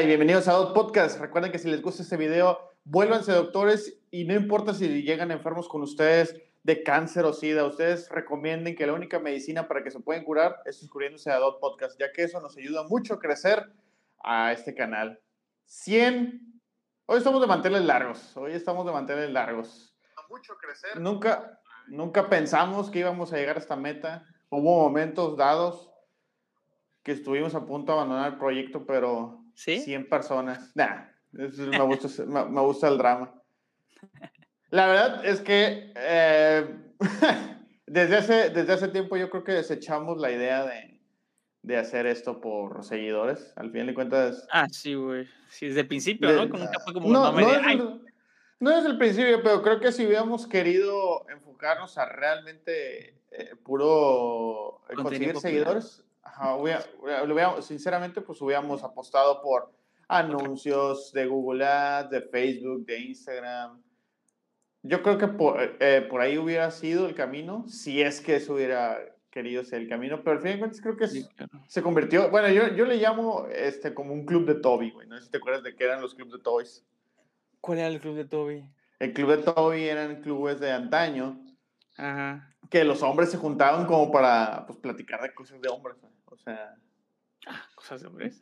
Hola y bienvenidos a Dot Podcast. Recuerden que si les gusta este video, vuélvanse doctores y no importa si llegan enfermos con ustedes de cáncer o sida, ustedes recomienden que la única medicina para que se pueden curar es suscribiéndose a Dot Podcast, ya que eso nos ayuda mucho a crecer a este canal. 100. Hoy estamos de manteles largos. Hoy estamos de manteles largos. Mucho crecer. Nunca, nunca pensamos que íbamos a llegar a esta meta. Hubo momentos dados que estuvimos a punto de abandonar el proyecto, pero ¿Sí? 100 personas. Nah, eso me, gusta, me, me gusta el drama. La verdad es que eh, desde, hace, desde hace tiempo yo creo que desechamos la idea de, de hacer esto por seguidores. Al final de cuentas. Ah, sí, güey. Sí, desde el principio, de- ¿no? Con nunca fue como no, no de, desde, "Ay, el- no desde el principio, pero creo que si hubiéramos querido enfocarnos a realmente eh, puro eh, conseguir popular. seguidores, ajá, hubiera- hubiera- lo hubiéramos- sinceramente, pues hubiéramos apostado por anuncios de Google Ads, de Facebook, de Instagram. Yo creo que por, eh, por ahí hubiera sido el camino, si es que eso hubiera querido ser el camino, pero al fin de cuentas creo que es- Sí, claro. se convirtió, bueno, yo, yo le llamo este como un club de Toby, güey, no sé si te acuerdas de qué eran los clubes de Toys. ¿Cuál era el club de Toby? El club de Toby eran clubes de antaño Ajá. que los hombres se juntaban como para pues, platicar de cosas de hombres. güey. O sea, Ah, cosas de hombres.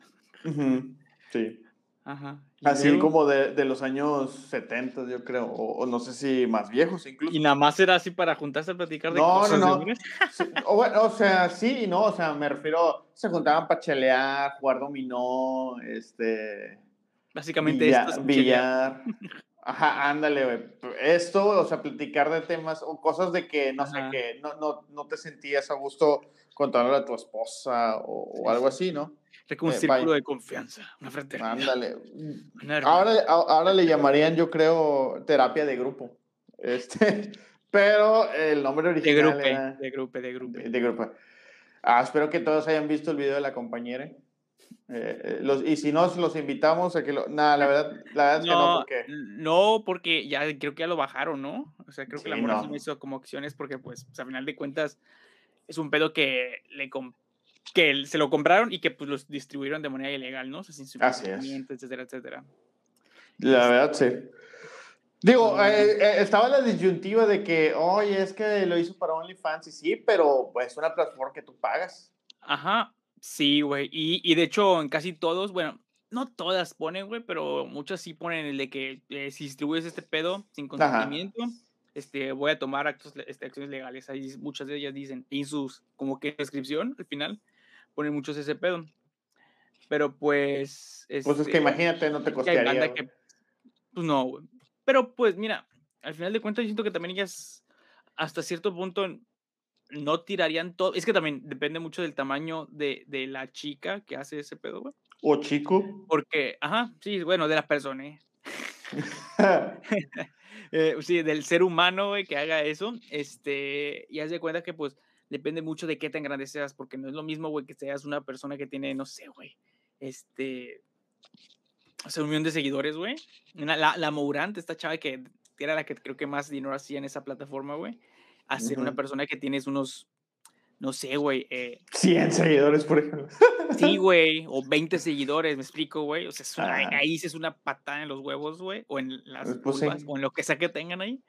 sí. Ajá. ¿Y Así luego? como de, de los años 70, yo creo, o, o no sé si más viejos incluso. Y nada más era así para juntarse a platicar de No, no, cosas de no. hombres. Sí, o, bueno, o sea, sí y no, o sea, me refiero, se juntaban para chelear, jugar dominó, este... Básicamente un billar. Ajá, ándale, güey. Esto, o sea, platicar de temas o cosas de que, no sé, Ajá. que no, no, no te sentías a gusto contándole a tu esposa o, o Sí, algo sí. así, ¿no? Era como un Eh, círculo vaya. de confianza, una fraternidad. Ándale. Ahora, ahora le llamarían, yo creo, terapia de grupo. Este, pero el nombre de original grupo, era de grupo, de grupo. de, de grupo. Ah, espero que todos hayan visto el video de la compañera. Eh, eh, los, y si no, los invitamos a que lo... Nada, la verdad, la verdad es que no, No, porque... no, porque ya creo que ya lo bajaron, ¿no? O sea, creo que la Sí, morra no. sí me hizo como acciones porque, pues, pues, a final de cuentas, es un pedo que le que se lo compraron y que pues los distribuyeron de manera ilegal, ¿no? O sea, sin su Así es. consentimiento, etcétera, etcétera. La verdad, sí. Digo, Mm. eh, eh, estaba la disyuntiva de que, oye, es que lo hizo para OnlyFans, y sí, pero pues es una plataforma que tú pagas. Ajá, sí, güey. Y, y de hecho, en casi todos, bueno, no todas ponen, güey, pero muchas sí ponen el de que eh, si distribuyes este pedo sin consentimiento, este, voy a tomar actos, este, acciones legales. Ahí muchas de ellas dicen, y en sus, como que descripción, al final, ponen muchos ese pedo. Pero pues... Pues es que este, imagínate, no te costaría. que, pues no, güey. Pero pues mira, al final de cuentas yo siento que también ellas hasta cierto punto no tirarían todo. Es que también depende mucho del tamaño de, de la chica que hace ese pedo, güey. O chico. Porque, ajá, sí, bueno, de la persona, ¿eh? Eh, sí, del ser humano, güey, que haga eso, este, y haz de cuenta que, pues, depende mucho de qué tan grande seas, porque no es lo mismo, güey, que seas una persona que tiene, no sé, güey, este, o sea, un millón de seguidores, güey. La, la Mourant, esta chava que era la que creo que más dinero hacía en esa plataforma, güey, a ser una persona que tienes unos, no sé, güey, eh, 100 seguidores, por ejemplo. Sí, güey, o 20 seguidores, me explico, güey. O sea, es una- Ah. ahí es una patada en los huevos, güey, o en las Pues sí. vulvas, o en lo que sea que tengan ahí.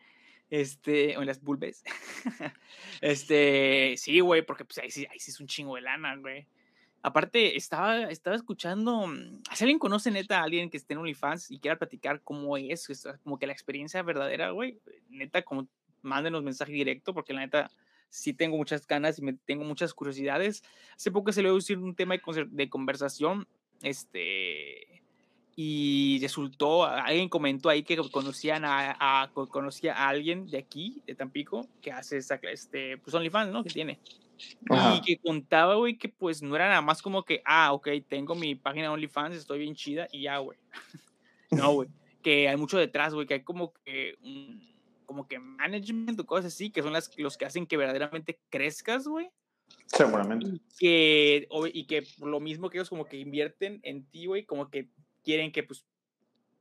Este, o en las vulves. este, sí, güey, porque pues ahí sí, ahí sí es un chingo de lana, güey. Aparte, estaba, estaba escuchando, mm, si alguien conoce neta a alguien que esté en OnlyFans y quiera platicar cómo es, como que la experiencia verdadera, güey, neta, como mándenos mensaje directo, porque la neta sí tengo muchas ganas y me tengo muchas curiosidades. Hace poco se le dio un tema de, conversación, este, y resultó, alguien comentó ahí que conocían a, a- co- conocía a alguien de aquí, de Tampico, que hace esa, este, pues OnlyFans, ¿no? Que tiene. Ajá. Y que contaba, güey, que pues no era nada más como que, ah, ok, tengo mi página OnlyFans, estoy bien chida y ya, güey. no, güey. Que hay mucho detrás, güey, que hay como que, un- como que management o cosas así, que son las, los que hacen que verdaderamente crezcas, güey. Seguramente. Y que, y que lo mismo que ellos como que invierten en ti, güey, como que quieren que pues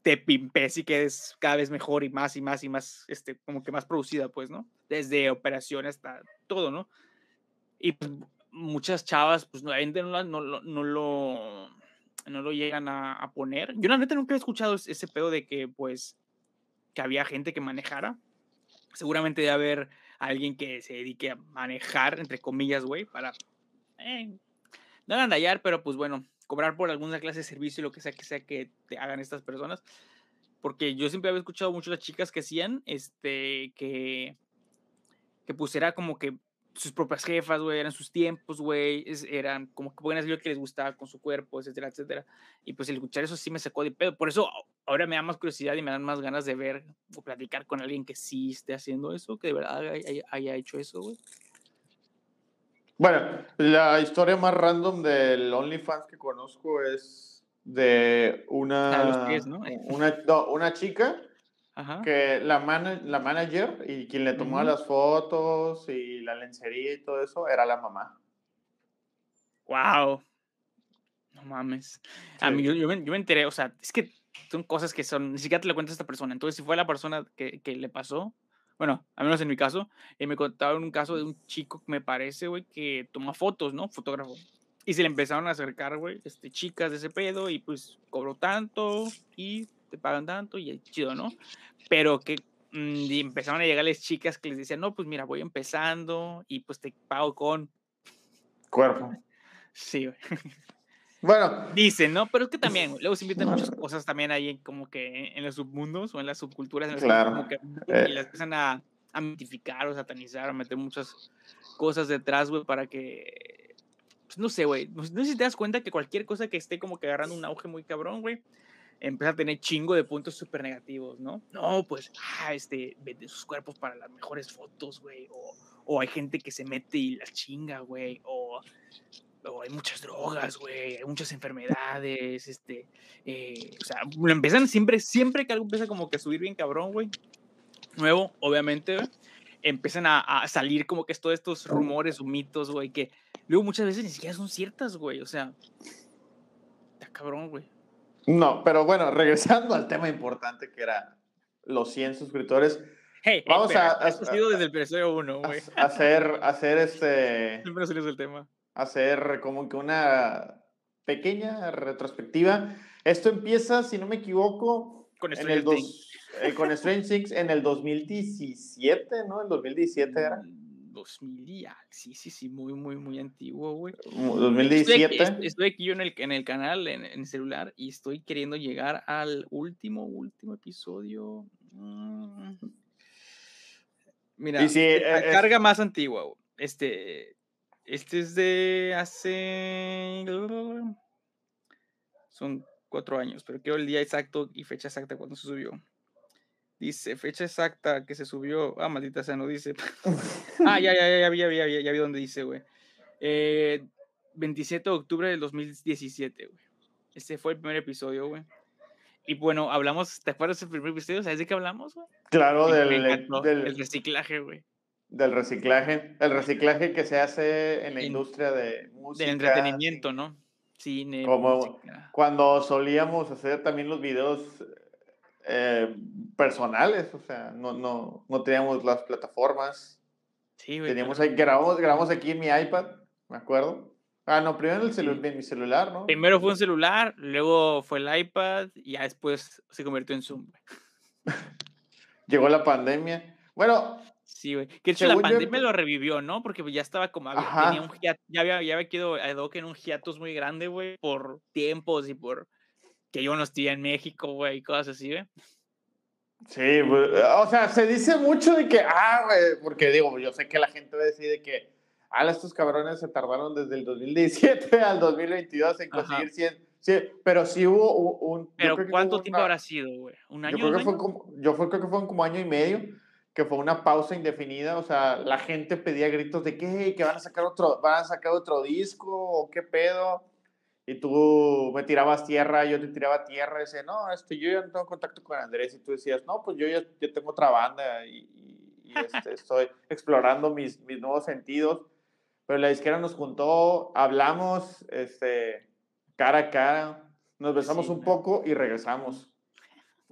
te pimpes y quedes cada vez mejor y más y más y más, este, como que más producida, pues, ¿no? Desde operación hasta todo, ¿no? Y pues, muchas chavas, pues, no, no, no, no lo, no lo llegan a, a poner. Yo la neta nunca he escuchado es- ese pedo de que pues que había gente que manejara. Seguramente debe haber alguien que se dedique a manejar, entre comillas, güey, para eh, no agandallar, pero pues bueno, cobrar por alguna clase de servicio y lo que sea que sea que te hagan estas personas. Porque yo siempre había escuchado mucho las chicas que hacían, este, que, que pues era como que sus propias jefas, güey, eran sus tiempos, güey, eran como que podían hacer lo que les gustaba con su cuerpo, etcétera, etcétera. Y pues el escuchar eso sí me sacó de pedo. Por eso ahora me da más curiosidad y me dan más ganas de ver o platicar con alguien que sí esté haciendo eso, que de verdad haya, hecho eso, güey. Bueno, la historia más random del OnlyFans que conozco es de una, pies, ¿no? una, no, una chica Ajá. que la, mana- la manager y quien le tomaba Ujú. las fotos y la lencería y todo eso era la mamá. Wow. No mames. A Sí. mí, yo, yo me, yo me enteré, o sea, es que son cosas que son, ni siquiera te lo cuenta esta persona. Entonces, si fue la persona que, que le pasó, bueno, al menos en mi caso, eh, me contaron un caso de un chico, me parece, güey, que toma fotos, ¿no? Fotógrafo. Y se le empezaron a acercar, güey, este, chicas de ese pedo y pues cobró tanto y te pagan tanto y es chido, ¿no? Pero que mm, y empezaron a llegarles chicas que les decían, no, pues mira, voy empezando y pues te pago con... Cuerpo. Sí, güey. Bueno, Dicen, ¿no? Pero es que también, luego se invitan muchas cosas también ahí como que en los submundos o en las subculturas en las Claro, como que eh. y las empiezan a, a mitificar o satanizar o meter muchas cosas detrás, güey, para que, pues no sé, güey, no, no sé si te das cuenta que cualquier cosa que esté como que agarrando un auge muy cabrón, güey, empieza a tener chingo de puntos súper negativos, ¿no? No, pues, ah, este, vende sus cuerpos para las mejores fotos, güey, o, o hay gente que se mete y las chinga, güey, o o hay muchas drogas, güey, hay muchas enfermedades, este, eh, o sea, lo empiezan siempre, siempre que algo empieza como que a subir bien cabrón, güey, nuevo, obviamente, güey, empiezan a, a salir como que todos estos rumores o mitos, güey, que luego muchas veces ni siquiera son ciertas, güey, o sea, está cabrón, güey. No, pero bueno, regresando al tema importante que era los 100 suscriptores, Hey, Vamos pero a- esto ha a- sido desde el episodio 1, güey. ha- hacer, hacer este, Siempre salió del tema. hacer como que una pequeña retrospectiva. Esto empieza, si no me equivoco, Con en el dos, Things. eh, con Strange Things en el 2017, ¿no? El 2017 era. Mm, 2000 y sí, sí, sí, muy, muy, muy antiguo, güey. Estoy aquí, 2017. est- estoy aquí yo en el, en el canal, en, en el celular, y estoy queriendo llegar al último, último episodio. Mm. Mira, la eh, es- carga más antigua. güey. Este, este es de hace... Son cuatro años, pero quiero el día exacto y fecha exacta cuando se subió. Dice, fecha exacta que se subió. Ah, maldita sea, no dice. ah, ya, ya, ya, ya vi, ya vi, ya vi, ya vi dónde dice, güey. Eh, 27 de octubre del 2017, güey. Ese fue el primer episodio, güey. Y bueno, hablamos, ¿te acuerdas del primer episodio? ¿Sabes de qué hablamos, güey? Claro, del, encantó, El del, reciclaje, güey. del reciclaje. El reciclaje que se hace en la En- industria de música. Del entretenimiento, ¿no? Cine, Como- música. Cuando solíamos hacer también los videos eh, personales, o sea, no, no, no teníamos las plataformas. Sí, güey. Teníamos ahí, grabamos, grabamos aquí en mi iPad, me acuerdo. Ah, no, primero en, el celu- Sí. en mi celular, ¿no? Primero fue un celular, luego fue el iPad y ya después se convirtió en Zoom. Llegó la pandemia. Bueno, Sí, güey. Que hecho la yo, pandemia empe- lo revivió, ¿no? Porque pues, ya estaba como, había- tenía un ya había, ya había quedado en un hiatus muy grande, güey, por tiempos y por que yo no estoy en México, güey, y cosas así, güey. sí, pues, o sea, se dice mucho de que, ah, güey, porque digo, yo sé que la gente va a decir de que, ah, estos cabrones se tardaron desde el 2017 al 2022 en conseguir 100. Sí, pero sí hubo un... yo Pero creo ¿cuánto tiempo una- habrá sido, güey? ¿Un Yo año? creo, dos que fue años? como, yo fue, creo que fue como año y medio, que fue una pausa indefinida, o sea, la gente pedía gritos de que, que van a sacar otro, van a sacar otro disco, o qué pedo, y tú me tirabas tierra, yo te tiraba tierra, y decía, no, este, yo ya no tengo contacto con Andrés, y tú decías, no, pues yo ya, ya tengo otra banda, y, y- y, este, estoy explorando mis, mis nuevos sentidos, pero la disquera nos juntó, hablamos, este, cara a cara, nos besamos Sí, un poco y regresamos.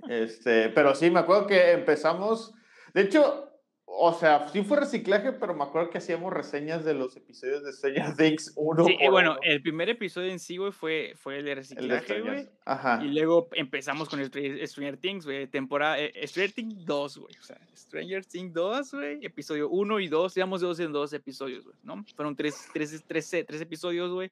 Este, pero sí, me acuerdo que empezamos. De hecho, o sea, sí fue reciclaje, pero me acuerdo que hacíamos reseñas de los episodios de Stranger Things 1. Sí, y bueno, el primer episodio en sí, güey, fue, fue el de reciclaje, güey. Ajá. Y luego empezamos con Stranger Things, güey, temporada, eh, Stranger Things 2, güey. O sea, Stranger Things 2, güey, episodio 1 y 2, digamos dos en dos episodios, güey, ¿no? Fueron tres, tres, tres, tres episodios, güey,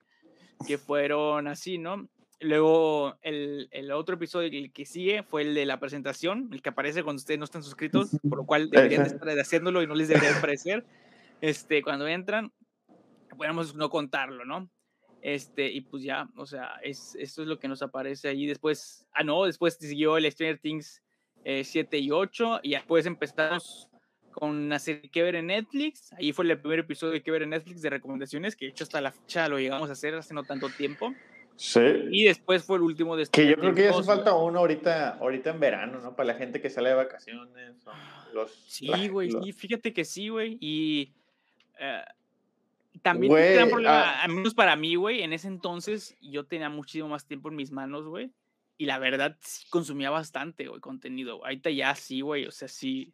que fueron así, ¿no? Luego, el, el, otro episodio, el que sigue, fue el de la presentación, el que aparece cuando ustedes no están suscritos, por lo cual deberían estar haciéndolo y no les debería aparecer. Este, cuando entran, podemos no contarlo, ¿no? Este, y pues ya, o sea, es, esto es lo que nos aparece ahí. Después, ah, no, después siguió el Stranger Things 7 eh, y 8, y después empezamos con una serie que ver en Netflix. Ahí fue el primer episodio de que ver en Netflix de recomendaciones, que de hecho hasta la fecha lo llegamos a hacer hace no tanto tiempo. Sí. Y después fue el último de Que yo creo que ya hace falta uno ahorita, ahorita en verano, ¿no? Para la gente que sale de vacaciones. Los, sí, güey, sí, fíjate que sí, güey. Y eh, también un problema, ah al menos para mí, güey, en ese entonces yo tenía muchísimo más tiempo en mis manos, güey. Y la verdad, sí consumía bastante, güey, contenido. Ahorita ya sí, güey, o sea, sí.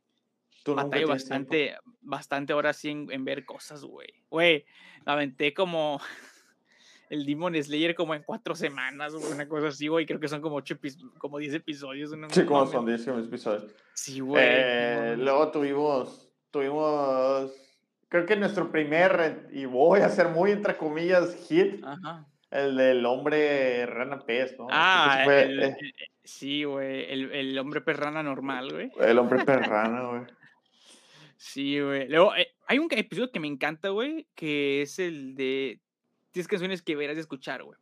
Batallo bastante, bastante ahora sí en, en ver cosas, güey. Güey, aventé como el Demon Slayer como en cuatro semanas, o una cosa así, güey. Creo que son como ocho como diez episodios. sí, como son diez episodios. Sí, güey. Eh, luego tuvimos, tuvimos, creo que nuestro primer, y voy a hacer muy entre comillas, hit. El del hombre rana pez, ¿no? Ah, eh, sí, güey. El, el, hombre perrana normal, güey. El hombre perrana, güey. Sí, güey. Luego, eh, hay un episodio que me encanta, güey, que es el de tienes canciones que verás de escuchar, güey.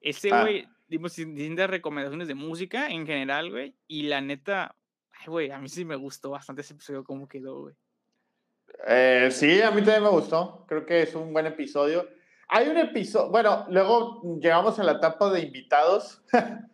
Ese, ah. güey, dimos distintas recomendaciones de música en general, güey. Y la neta, ay, güey, a mí sí me gustó bastante ese episodio, cómo quedó, güey. Eh, sí, a mí también me gustó. Creo que es un buen episodio. Hay un episodio, bueno, luego llegamos a la etapa de invitados.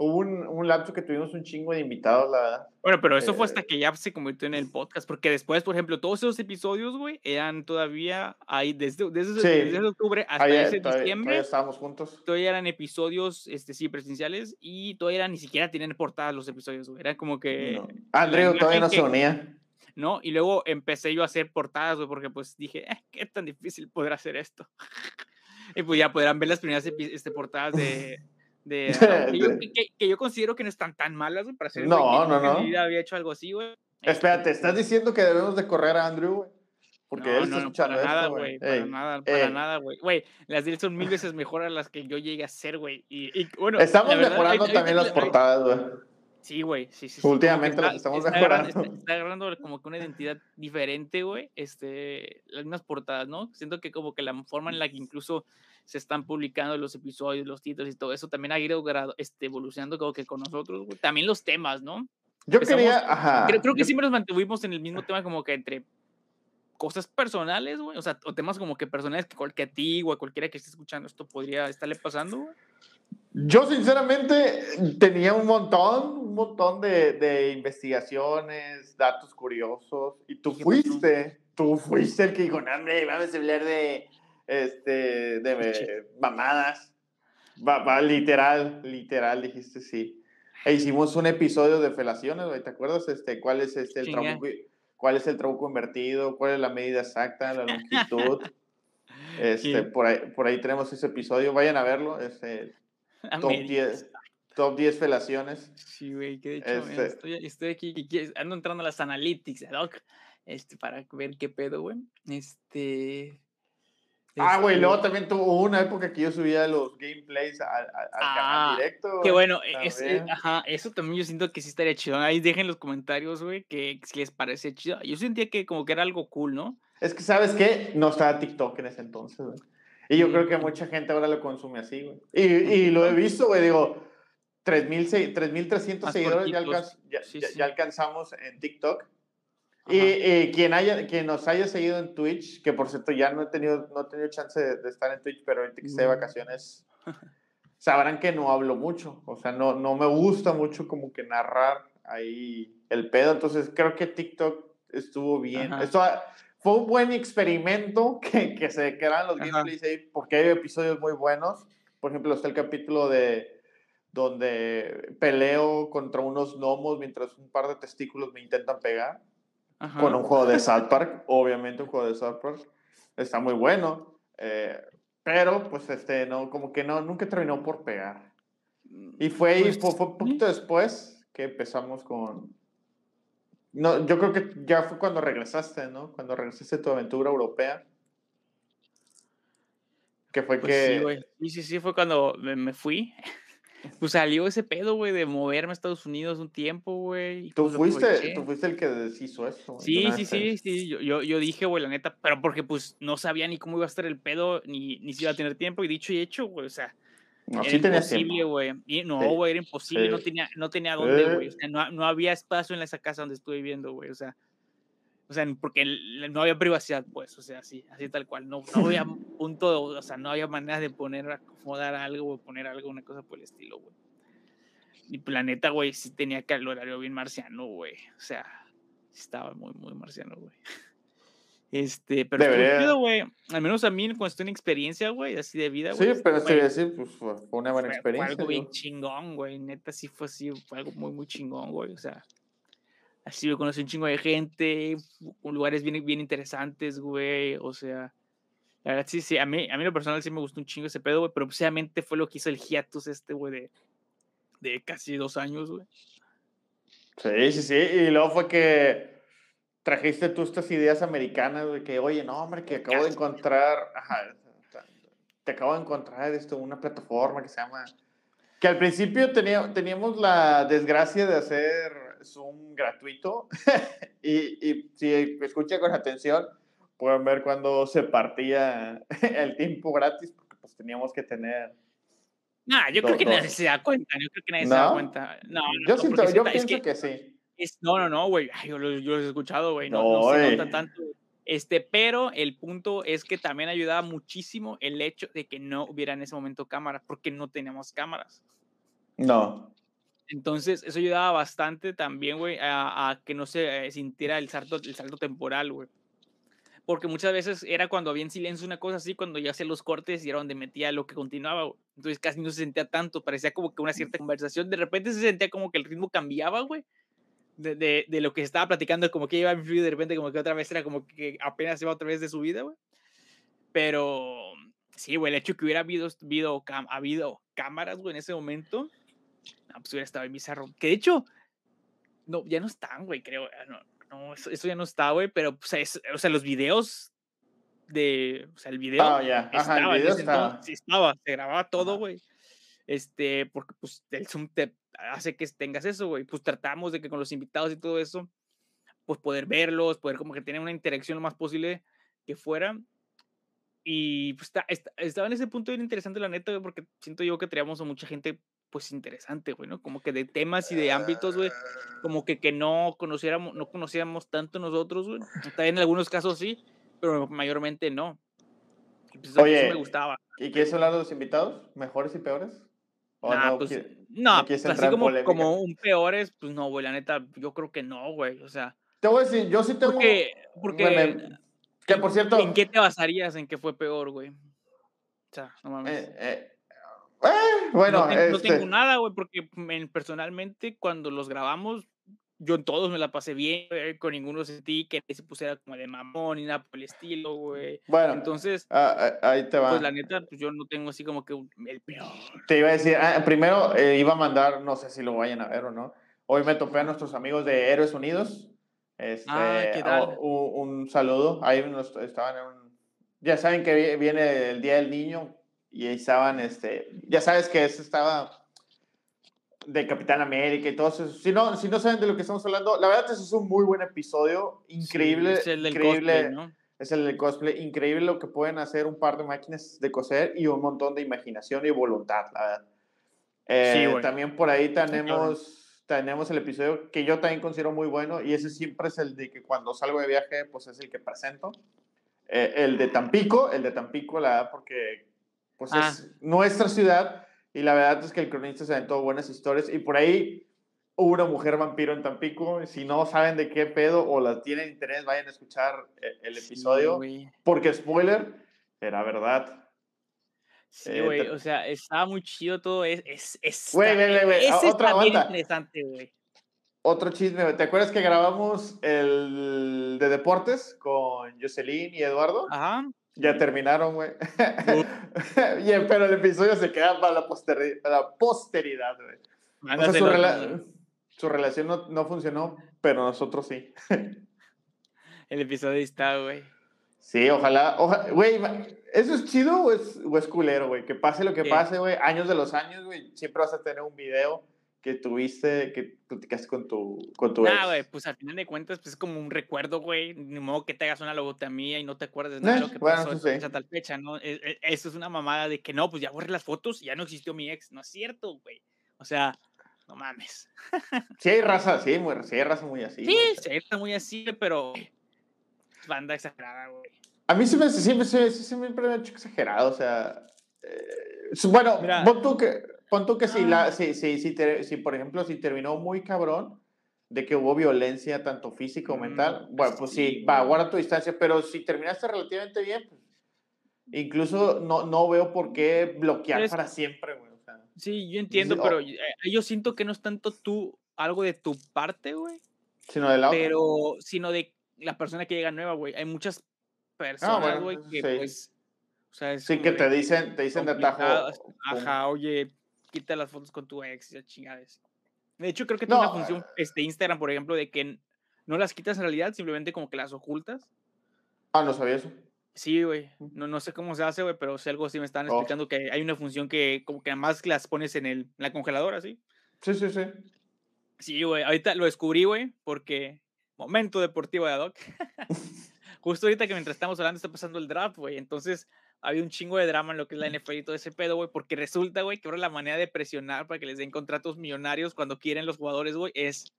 Hubo un, un, lapso que tuvimos un chingo de invitados, la verdad. Bueno, pero eso fue hasta eh, que ya se convirtió en el podcast, porque después, por ejemplo, todos esos episodios, güey, eran todavía ahí desde, desde, octubre hasta ese diciembre. Todavía estábamos juntos. Todavía eran episodios, este, sí, presenciales, y todavía ni siquiera tenían portadas los episodios, güey. Era como que... Andrew todavía no se unía. ¿no? Y luego empecé yo a hacer portadas, güey, porque pues dije, eh, qué tan difícil poder hacer esto. y pues ya podrán ver las primeras este, portadas de que, yo, considero que no están tan malas, para ser No, no, no. había hecho algo así, güey. Espérate, ¿estás diciendo que debemos de correr a Andrew, güey? Porque él está escuchando para nada, güey. Para nada, para nada, güey. Güey, las de él son mil veces mejor a las que yo llegué a ser, güey. Y, bueno, Estamos mejorando también las portadas, güey. Sí, güey, sí, sí. Últimamente las estamos mejorando. Está, agarrando como que una identidad diferente, güey. Este, las mismas portadas, ¿no? Siento que como que la forma en la que incluso se están publicando los episodios, los títulos y todo eso, también ha ido este, evolucionando como que con nosotros, También los temas, ¿no? Yo quería, ajá. Creo, que siempre nos mantuvimos en el mismo tema como que entre cosas personales, güey, o sea, o temas como que personales que, que a ti o a cualquiera que esté escuchando esto podría estarle pasando, güey. Yo sinceramente tenía un montón, un montón de, de investigaciones, datos curiosos, y tú fuiste, tú fuiste el que dijo, no, hombre, vamos a hablar de este, de mamadas. Va, va, literal, literal, dijiste sí. E hicimos un episodio de felaciones, ¿te acuerdas? Este, ¿Cuál es este, el trabuco, cuál es el trabuco invertido? ¿Cuál es la medida exacta, la longitud? este, por, ahí, por ahí tenemos ese episodio, vayan a verlo. Este, top 10, top 10 felaciones. Sí, güey, que de hecho, este estoy, estoy, aquí, ando entrando a las analytics, Doc, este, para ver qué pedo, güey. Este, Ah, güey, luego también tuvo una época que yo subía los gameplays al, canal ah, directo. Que bueno, e, eh, ajá, eso también yo siento que sí estaría chido. Ahí dejen los comentarios, güey, que si les parece chido. Yo sentía que como que era algo cool, ¿no? Es que, ¿sabes qué? No estaba TikTok en ese entonces, güey. Y yo creo que mucha gente ahora lo consume así, güey. Y, y lo he visto, güey, digo, 3.300 seguidores ya, ya, alcanzamos en TikTok. Y, quien, haya, quien nos haya seguido en Twitch, que por cierto ya no he tenido, no he tenido chance de, estar en Twitch, pero ahorita que esté de vacaciones, sabrán que no hablo mucho. O sea, no, no me gusta mucho como que narrar ahí el pedo. Entonces creo que TikTok estuvo bien. Esto fue un buen experimento que, que se quedaran los gameplays ahí, porque hay episodios muy buenos. Por ejemplo, está el capítulo de donde peleo contra unos gnomos mientras un par de testículos me intentan pegar con un juego de South Park, obviamente un juego de South Park. Está muy bueno, eh, pero pues este, no, como que no, nunca terminó por pegar. Y fue Pues, fue, fue un poquito después que empezamos con... No, yo creo que ya fue cuando regresaste, ¿no? Cuando regresaste a tu aventura europea. Que fue Pues que... Sí, sí, sí, fue cuando me, me fui. Pues salió ese pedo, güey, de moverme a Estados Unidos un tiempo, güey. Tú fuiste, tú fuiste el que deshizo de Sí, sí, sí, sí. Yo, yo, yo dije, güey, la neta, pero porque pues no sabía ni cómo iba a estar el pedo, ni, ni si iba a tener tiempo. Y dicho y hecho, güey, o sea, No, era sí imposible, güey. No, Sí, güey, era imposible. No sí. tenía, no tenía dónde, güey. O Sí. sea, no, no había espacio en esa casa donde estuve viviendo, güey. O sea, o sea, porque no había privacidad, pues, o sea, así, así tal cual. No, no había punto, de- o sea, no había manera de poner, acomodar algo o poner algo, una cosa por el estilo, güey. Y pues, la neta, güey, sí tenía que el horario bien marciano, güey. O sea, sí estaba muy, muy marciano, güey. Este, pero Debería- güey. Al menos a mí, cuando estoy en experiencia, güey, así de vida, Sí, güey. pero te güey, iba a decir, pues fue una buena fue- fue experiencia. algo bien chingón, güey. Neta, sí fue así, fue algo muy, muy chingón, güey. O sea, así yo conocí un chingo de gente, lugares bien, bien interesantes, güey. O sea, la verdad, sí, sí. A mí, a mí, lo personal, sí me gustó un chingo ese pedo, güey. Pero precisamente fue lo que hizo el hiatus este, güey, de, de casi dos años, güey. Sí, sí, sí. Y luego fue que trajiste tú estas ideas americanas de que, oye, no, hombre, que acabo de encontrar, ajá, te acabo de encontrar esto, una plataforma que se llama, que al principio tenía, teníamos la desgracia de hacer Zoom gratuito y, y si escuchan con atención, pueden ver cuando se partía el tiempo gratis, porque pues teníamos que tener... Nah, yo Do- creo que nadie se da cuenta. Yo creo que nadie se da ¿No? cuenta. No, no, Yo, no, siento, yo ta- es pienso que- que, sí. Es- no, no, no, güey. Yo, lo- yo los he escuchado, güey. No, No, no se nota tanto. Este, pero el punto es que también ayudaba muchísimo el hecho de que no hubiera en ese momento cámaras, porque no teníamos cámaras. No. Entonces, eso ayudaba bastante también, güey, a, a que no se eh, sintiera el salto, el salto temporal, güey. Porque muchas veces era cuando había en silencio una cosa así, cuando yo hacía los cortes y era donde metía lo que continuaba, güey. Entonces casi no se sentía tanto, parecía como que una cierta conversación. De repente se sentía como que el ritmo cambiaba, güey. De, de, de lo que estaba platicando, como que iba fluido y de repente como que otra vez era como que apenas iba otra vez de su vida, güey. Pero sí, güey, el hecho que hubiera habido, habido, cam- habido cámaras, güey, en ese momento, no, pues hubiera estado en bizarro. Que de hecho, no, ya no están, güey, creo. ah, No, no eso, eso ya no está, güey, pero, pues, es- o sea, los videos de, o sea, el video Ah, ya. Ajá, estaba, el video estaba. entonces, sí estaba, se grababa todo, güey. Este, porque pues el Zoom te hace que tengas eso, güey. Pues tratamos de que con los invitados y todo eso, pues poder verlos, poder como que tener una interacción lo más posible que fuera. Y pues está- está- estaba en ese punto bien interesante, la neta, porque siento yo que traíamos a mucha gente, pues interesante, güey, ¿no? Como que de temas y de ámbitos, güey, como que, que no conociéramos, no conocíamos tanto nosotros, güey. También en algunos casos sí, pero mayormente no. Y pues eso- eso Oye, me gustaba. ¿Y quieres hablar de los invitados? ¿Mejores y peores? ¿O Nah, no pues, quiere- no, pues, así como, polémica? como un peores, pues no, güey, la neta, yo creo que no, güey, o sea, Te voy a decir, yo sí tengo... porque, porque, Bueno, que por cierto... ¿en qué te basarías en que fue peor, güey? O sea, no mames. eh, eh, eh, bueno, no, ten- no este, tengo nada, güey, porque men, personalmente cuando los grabamos, yo en todos me la pasé bien, con ninguno sentí que se pusiera como de mamón ni nada por el estilo, güey. bueno, Entonces, ah, ah, ahí te va. pues la neta, pues yo no tengo así como que un- el peor. Te iba a decir, ah, primero eh, iba a mandar, no sé si lo vayan a ver o no. Hoy me topé a nuestros amigos de Héroes Unidos. Este, Ah, ¿qué tal? o- un, un saludo. Ahí nos- estaban en un. Ya saben que vi- viene el Día del Niño y ahí estaban, este. Ya sabes que ese estaba de Capitán América y todo eso. Si no, si no saben de lo que estamos hablando, la verdad ese es un muy buen episodio. Sí, Increíble. es el del increíble. cosplay, ¿no? Es el del cosplay. Increíble lo que pueden hacer un par de máquinas de coser y un montón de imaginación y voluntad, la verdad. Eh, Sí, también por ahí tenemos, tenemos el episodio que yo también considero muy bueno y ese siempre es el de que cuando salgo de viaje, pues es el que presento. Eh, el de Tampico, el de Tampico, la verdad, porque pues Ah. es nuestra ciudad y la verdad es que el cronista se aventó buenas historias y por ahí hubo una mujer vampiro en Tampico. Si no saben de qué pedo o la tienen interés, vayan a escuchar eh, el episodio. porque, spoiler, era verdad. Sí, Eh, güey, o sea, estaba muy chido todo. Es, es, es, güey, güey, güey, Ese otra está bien interesante, güey. otro chisme. ¿Te acuerdas que grabamos el de deportes con Jocelyn y Eduardo? Ajá. Ya terminaron, güey. pero el episodio se queda para la, posteridad, para la posteridad, güey. O sea, su, rela su, relación no, no, funcionó, pero nosotros sí. el episodio está, güey. Sí, ojalá, güey, ¿eso es chido o es, o es culero, güey? Que pase lo que pase, güey, años de los años, güey, siempre vas a tener un video que tuviste, que platicaste con tu, con tu nah, güey, pues al final de cuentas, pues es como un recuerdo, güey. Ni modo que te hagas una logotomía y no te acuerdes nada de lo que pasó sí. esa tal fecha, ¿no? E, e, eso es una mamada de que no, pues ya borré las fotos y ya no existió mi ex. No es cierto, güey. O sea, no mames. sí hay raza, sí, muy, sí hay raza muy así. Sí, sí, está muy así, pero banda exagerada, güey. A mí siempre, siempre, siempre, siempre me ha hecho exagerado, o sea... Eh, bueno, Mira, tú que Pon que si, la, ah. si, si, si, si, por ejemplo, si terminó muy cabrón de que hubo violencia tanto física o mm, mental, bueno, pues sí, va, guarda tu distancia, pero si terminaste relativamente bien, pues, incluso no, no veo por qué bloquear para siempre, güey. O sea, sí, yo entiendo, pero eh, yo siento que no es tanto tú, algo de tu parte, güey. Sino de la otra. Pero, sino de la persona que llega nueva, güey. Hay muchas personas, güey, que pues... O sea, sí, que te dicen, te dicen de tajo. Ajá, oye, quita las fotos con tu ex y chingadas. De hecho, creo que tiene una función este, Instagram, por ejemplo, de que no las quitas en realidad, simplemente como que las ocultas. Ah, no sabía eso. Sí, güey. No, no sé cómo se hace, güey, pero sé algo así me están oh. explicando que hay una función que como que además las pones en, el, la congeladora, ¿sí? Sí, sí, sí. Sí, güey. Ahorita lo descubrí, güey, porque momento deportivo de Adoc. Justo ahorita que mientras estamos hablando está pasando el draft, güey. Entonces, había un chingo de drama en lo que es la NFL y todo ese pedo, güey, porque resulta, güey, que ahora la manera de presionar para que les den contratos millonarios cuando quieren los jugadores, güey, es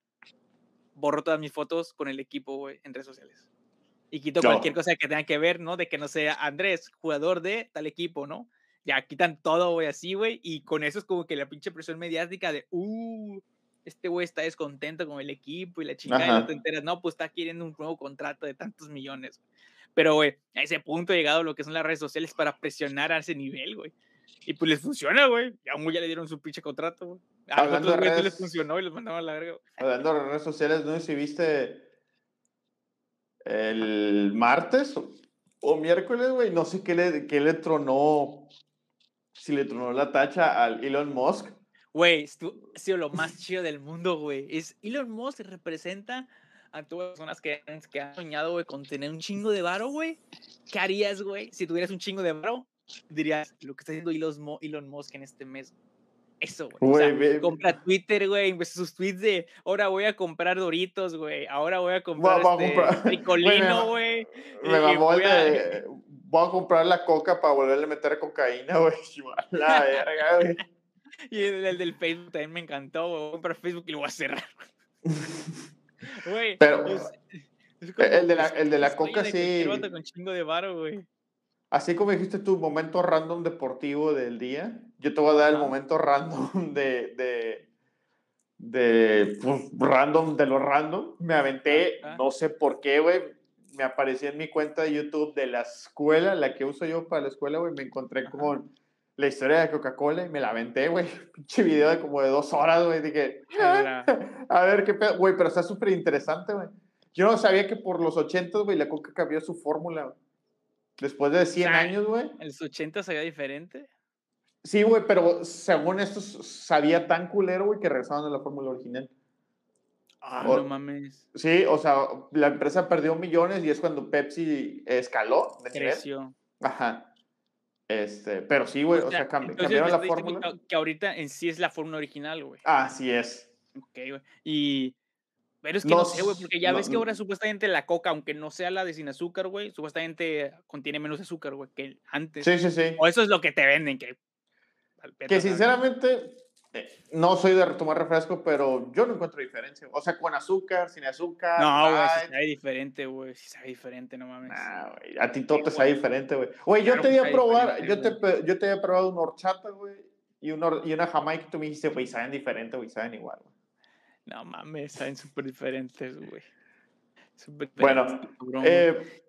borro todas mis fotos con el equipo, güey, en redes sociales. Y quito cualquier cosa que tenga que ver, ¿no? De que no sea Andrés, jugador de tal equipo, ¿no? Ya quitan todo, güey, así, güey, y con eso es como que la pinche presión mediática de, uh, este güey está descontento con el equipo y la chingada, y no te enteras, no, pues está queriendo un nuevo contrato de tantos millones. Pero, güey, a ese punto ha llegado lo que son las redes sociales para presionar a ese nivel, güey. Y pues les funciona, güey. Ya, ya le dieron su pinche contrato, güey. A otros redes, les funcionó y los mandaban a la verga. Hablando de redes sociales, no si viste el martes o, miércoles, güey. No sé qué le, qué le tronó. Si le tronó la tacha al Elon Musk. Güey, ha sido lo más chido del mundo, güey. Es Elon Musk representa a todas las personas que, que han soñado, güey, con tener un chingo de varo, güey. ¿Qué harías, güey, si tuvieras un chingo de varo? Dirías, lo que está haciendo Elon, Musk en este mes. Eso, güey. O sea, compra Twitter, güey, sus tweets de, ahora voy a comprar Doritos, güey. Ahora voy a comprar voy, este, Ricolino, güey. Me, mamó el de, voy a comprar la coca para volverle a meter cocaína, güey. La verga, güey. Y el, el, del Facebook también me encantó, güey. Voy a comprar Facebook y lo voy a cerrar. Güey. Pero. el, de la, el de la coca sí. Con chingo de varo, güey. Así como dijiste tu momento random deportivo del día, yo te voy a dar el momento random de. de, de pues, random de lo random. Me aventé, no sé por qué, güey. Me apareció en mi cuenta de YouTube de la escuela, la que uso yo para la escuela, güey. Me encontré con la historia de Coca-Cola y me la aventé, güey. Pinche video de como de dos horas, güey. Dije, a ver qué pedo, güey, pero está súper interesante, güey. Yo no sabía que por los 80, güey, la Coca cambió su fórmula, Después de 100 años, güey. ¿En los 80 sabía diferente? Sí, güey, pero según esto sabía tan culero, güey, que regresaron a la fórmula original. Ah, no mames. Sí, o sea, la empresa perdió millones y es cuando Pepsi escaló. Creció. Ajá. Este, pero sí, güey, o sea, cambiaron la fórmula. Que ahorita en sí es la fórmula original, güey. Así es. Ok, güey. Y. Pero es que no, sé, güey, porque ya ves que ahora supuestamente la coca, aunque no sea la de sin azúcar, güey, supuestamente contiene menos azúcar, güey, que antes. Sí, sí, sí. O eso es lo que te venden, que. Que sinceramente, no soy de tomar refresco, pero yo no encuentro diferencia. O sea, con azúcar, sin azúcar. No, güey, sí sabe diferente, güey. Sí sabe diferente, no mames. Nah, güey. A ti todo te sabe diferente, güey. Güey, yo te iba a probar, yo te, yo te había probado una horchata, güey, y, una, y una jamaica y tú me dijiste, güey, saben diferente, güey, saben igual, güey. No mames, saben súper diferentes, güey. Bueno, eh,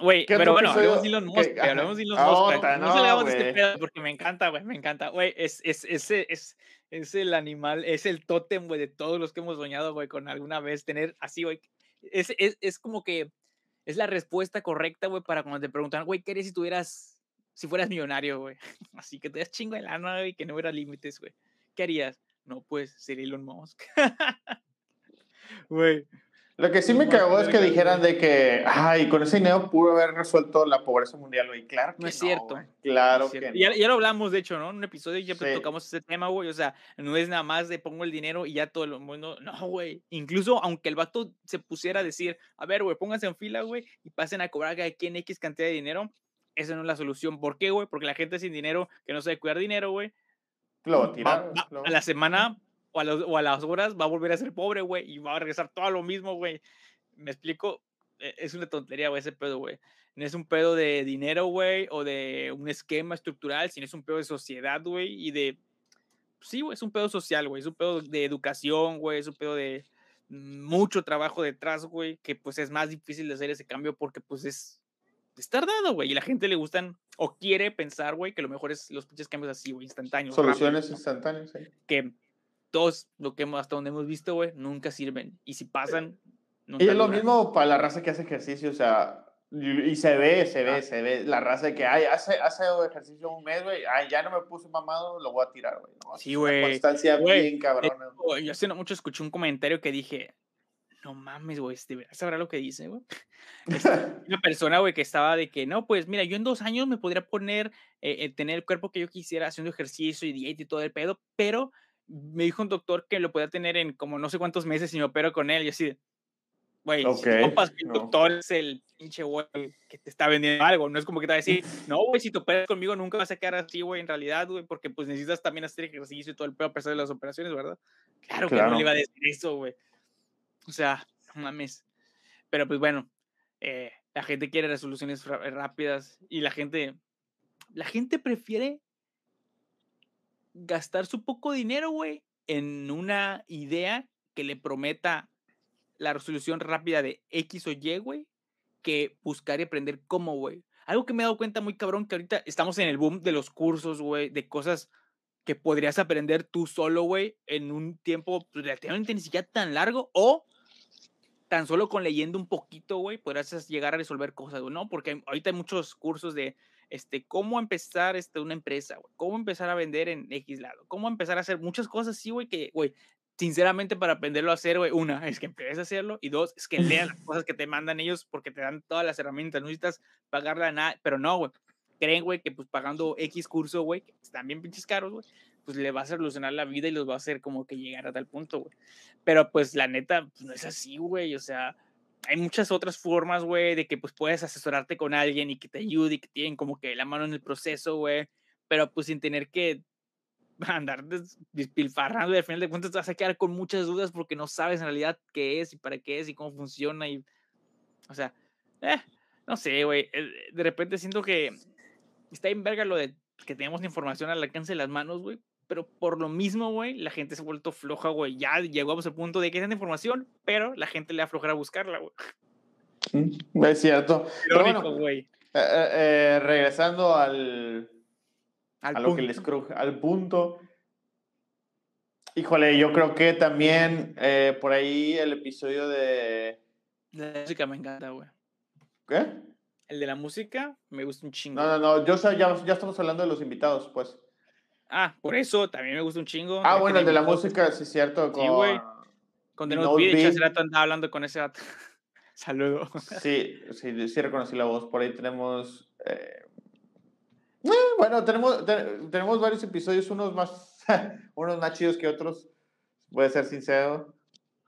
Güey, ¿Qué pero bueno, hablemos de Elon Musk, güey, hablemos de Elon Musk, otra, No salgamos de este pedo porque me encanta, güey, me encanta. Güey, es, es, ese es, es el animal, es el tótem, güey, de todos los que hemos soñado, güey, con alguna vez tener así, güey. Es, es, es como que es la respuesta correcta, güey, para cuando te preguntan, güey, ¿qué harías si tuvieras, si fueras millonario, güey? Así que te das chingo de lana, güey, que no hubiera límites, güey. ¿Qué harías? No, pues, ser Elon Musk. Güey. Lo que sí me cagó es que dijeran de que, ay, con ese dinero pudo haber resuelto la pobreza mundial, güey. Claro que No es cierto. güey. Claro Es que cierto. no. Ya, ya lo hablamos, de hecho, ¿no? En un episodio ya Sí. tocamos ese tema, güey. O sea, no es nada más de pongo el dinero y ya todo el mundo. No, güey. Incluso aunque el vato se pusiera a decir, a ver, güey, pónganse en fila, güey, y pasen a cobrar cada quien X cantidad de dinero, esa no es la solución. ¿Por qué, güey? Porque la gente sin dinero, que no sabe cuidar dinero, güey, Lo va a tirar. va- lo- a la semana o a, los- o a las horas va a volver a ser pobre, güey, y va a regresar todo a lo mismo, güey. ¿Me explico? E- Es una tontería, güey, ese pedo, güey. No es un pedo de dinero, güey, o de un esquema estructural, sino es un pedo de sociedad, güey, y de... Sí, güey, es un pedo social, güey, es un pedo de educación, güey, es un pedo de mucho trabajo detrás, güey, que pues es más difícil de hacer ese cambio porque pues es, es tardado, güey, y la gente le gustan o quiere pensar, güey, que lo mejor es los pinches cambios así, güey, instantáneos. Soluciones instantáneas, sí. que todos lo que hemos, hasta donde hemos visto, güey, nunca sirven. Y si pasan, nunca Y es lo mismo para la raza que hace ejercicio, o sea, y se ve, se ve, Ah. se ve la raza que ay, hace, hace ejercicio un mes, güey, ay, ya no me puse mamado, lo voy a tirar, güey. ¿no? Sí, güey. Constancia Güey, bien cabrona. Oh, Yo hace no mucho escuché un comentario que dije, no mames, güey, ¿de verdad sabrá lo que dice, güey? Este, Una persona, güey, que estaba de que, no, pues mira, yo en dos años me podría poner, eh, eh, tener el cuerpo que yo quisiera haciendo ejercicio y dieta y todo el pedo, pero me dijo un doctor que lo podía tener en como no sé cuántos meses y me opero con él. Y así güey, si Ok, tú ocupas que el no. doctor es el pinche güey que te está vendiendo algo, no es como que te va a decir, no, güey, si te operas conmigo nunca vas a quedar así, güey, en realidad, güey, porque pues necesitas también hacer ejercicio y todo el pedo a pesar de las operaciones, ¿verdad? Claro que no Claro. le iba a decir eso, güey. O sea, no mames. Pero pues bueno, eh, la gente quiere resoluciones fra- rápidas y la gente, la gente prefiere gastar su poco dinero, güey, en una idea que le prometa la resolución rápida de X o Y, güey, que buscar y aprender cómo, güey. Algo que me he dado cuenta muy cabrón, que ahorita estamos en el boom de los cursos, güey, de cosas que podrías aprender tú solo, güey, en un tiempo relativamente ni siquiera tan largo, o tan solo con leyendo un poquito, güey, podrás llegar a resolver cosas, ¿no? Porque ahorita hay muchos cursos de, este, cómo empezar este, una empresa, güey, cómo empezar a vender en X lado, cómo empezar a hacer muchas cosas así, güey, que, güey, sinceramente para aprenderlo a hacer, güey, una, es que empieces a hacerlo, y dos, es que leas las cosas que te mandan ellos porque te dan todas las herramientas, no necesitas pagarle a nada, pero no, güey, creen, güey, que pues pagando X curso, güey, que están bien pinches caros, güey, pues le vas a solucionar la vida y los va a hacer como que llegar a tal punto, güey. Pero pues la neta, pues, no es así, güey, o sea, hay muchas otras formas, güey, de que pues puedes asesorarte con alguien y que te ayude y que tienen como que la mano en el proceso, güey, pero pues sin tener que andar des- despilfarrando y al final de cuentas te vas a quedar con muchas dudas porque no sabes en realidad qué es y para qué es y cómo funciona y, o sea, eh, no sé, güey, eh, de repente siento que está en verga lo de que tenemos información al alcance de las manos, güey, pero por lo mismo, güey, la gente se ha vuelto floja, güey, ya llegamos al punto de que es información, pero la gente le da flojera a buscarla, güey. Es cierto. Pero Irónico, bueno, eh, eh, eh, regresando al, Al a lo que punto. les cruje, al punto. Híjole, yo creo que también eh, por ahí el episodio de. La música me encanta, güey. ¿Qué? El de la música me gusta un chingo. No, no, no, yo ya, ya estamos hablando de los invitados, pues. Ah, por eso también me gusta un chingo. Ah, bueno, el de la música, sí es cierto. Con, Sí, güey. Con The No Note Beat, hace rato andaba hablando con ese vato. Saludo. Sí, sí, sí reconocí la voz. Por ahí tenemos. eh, eh, bueno, tenemos, te- tenemos varios episodios, unos más, unos más chidos que otros. Voy a ser sincero.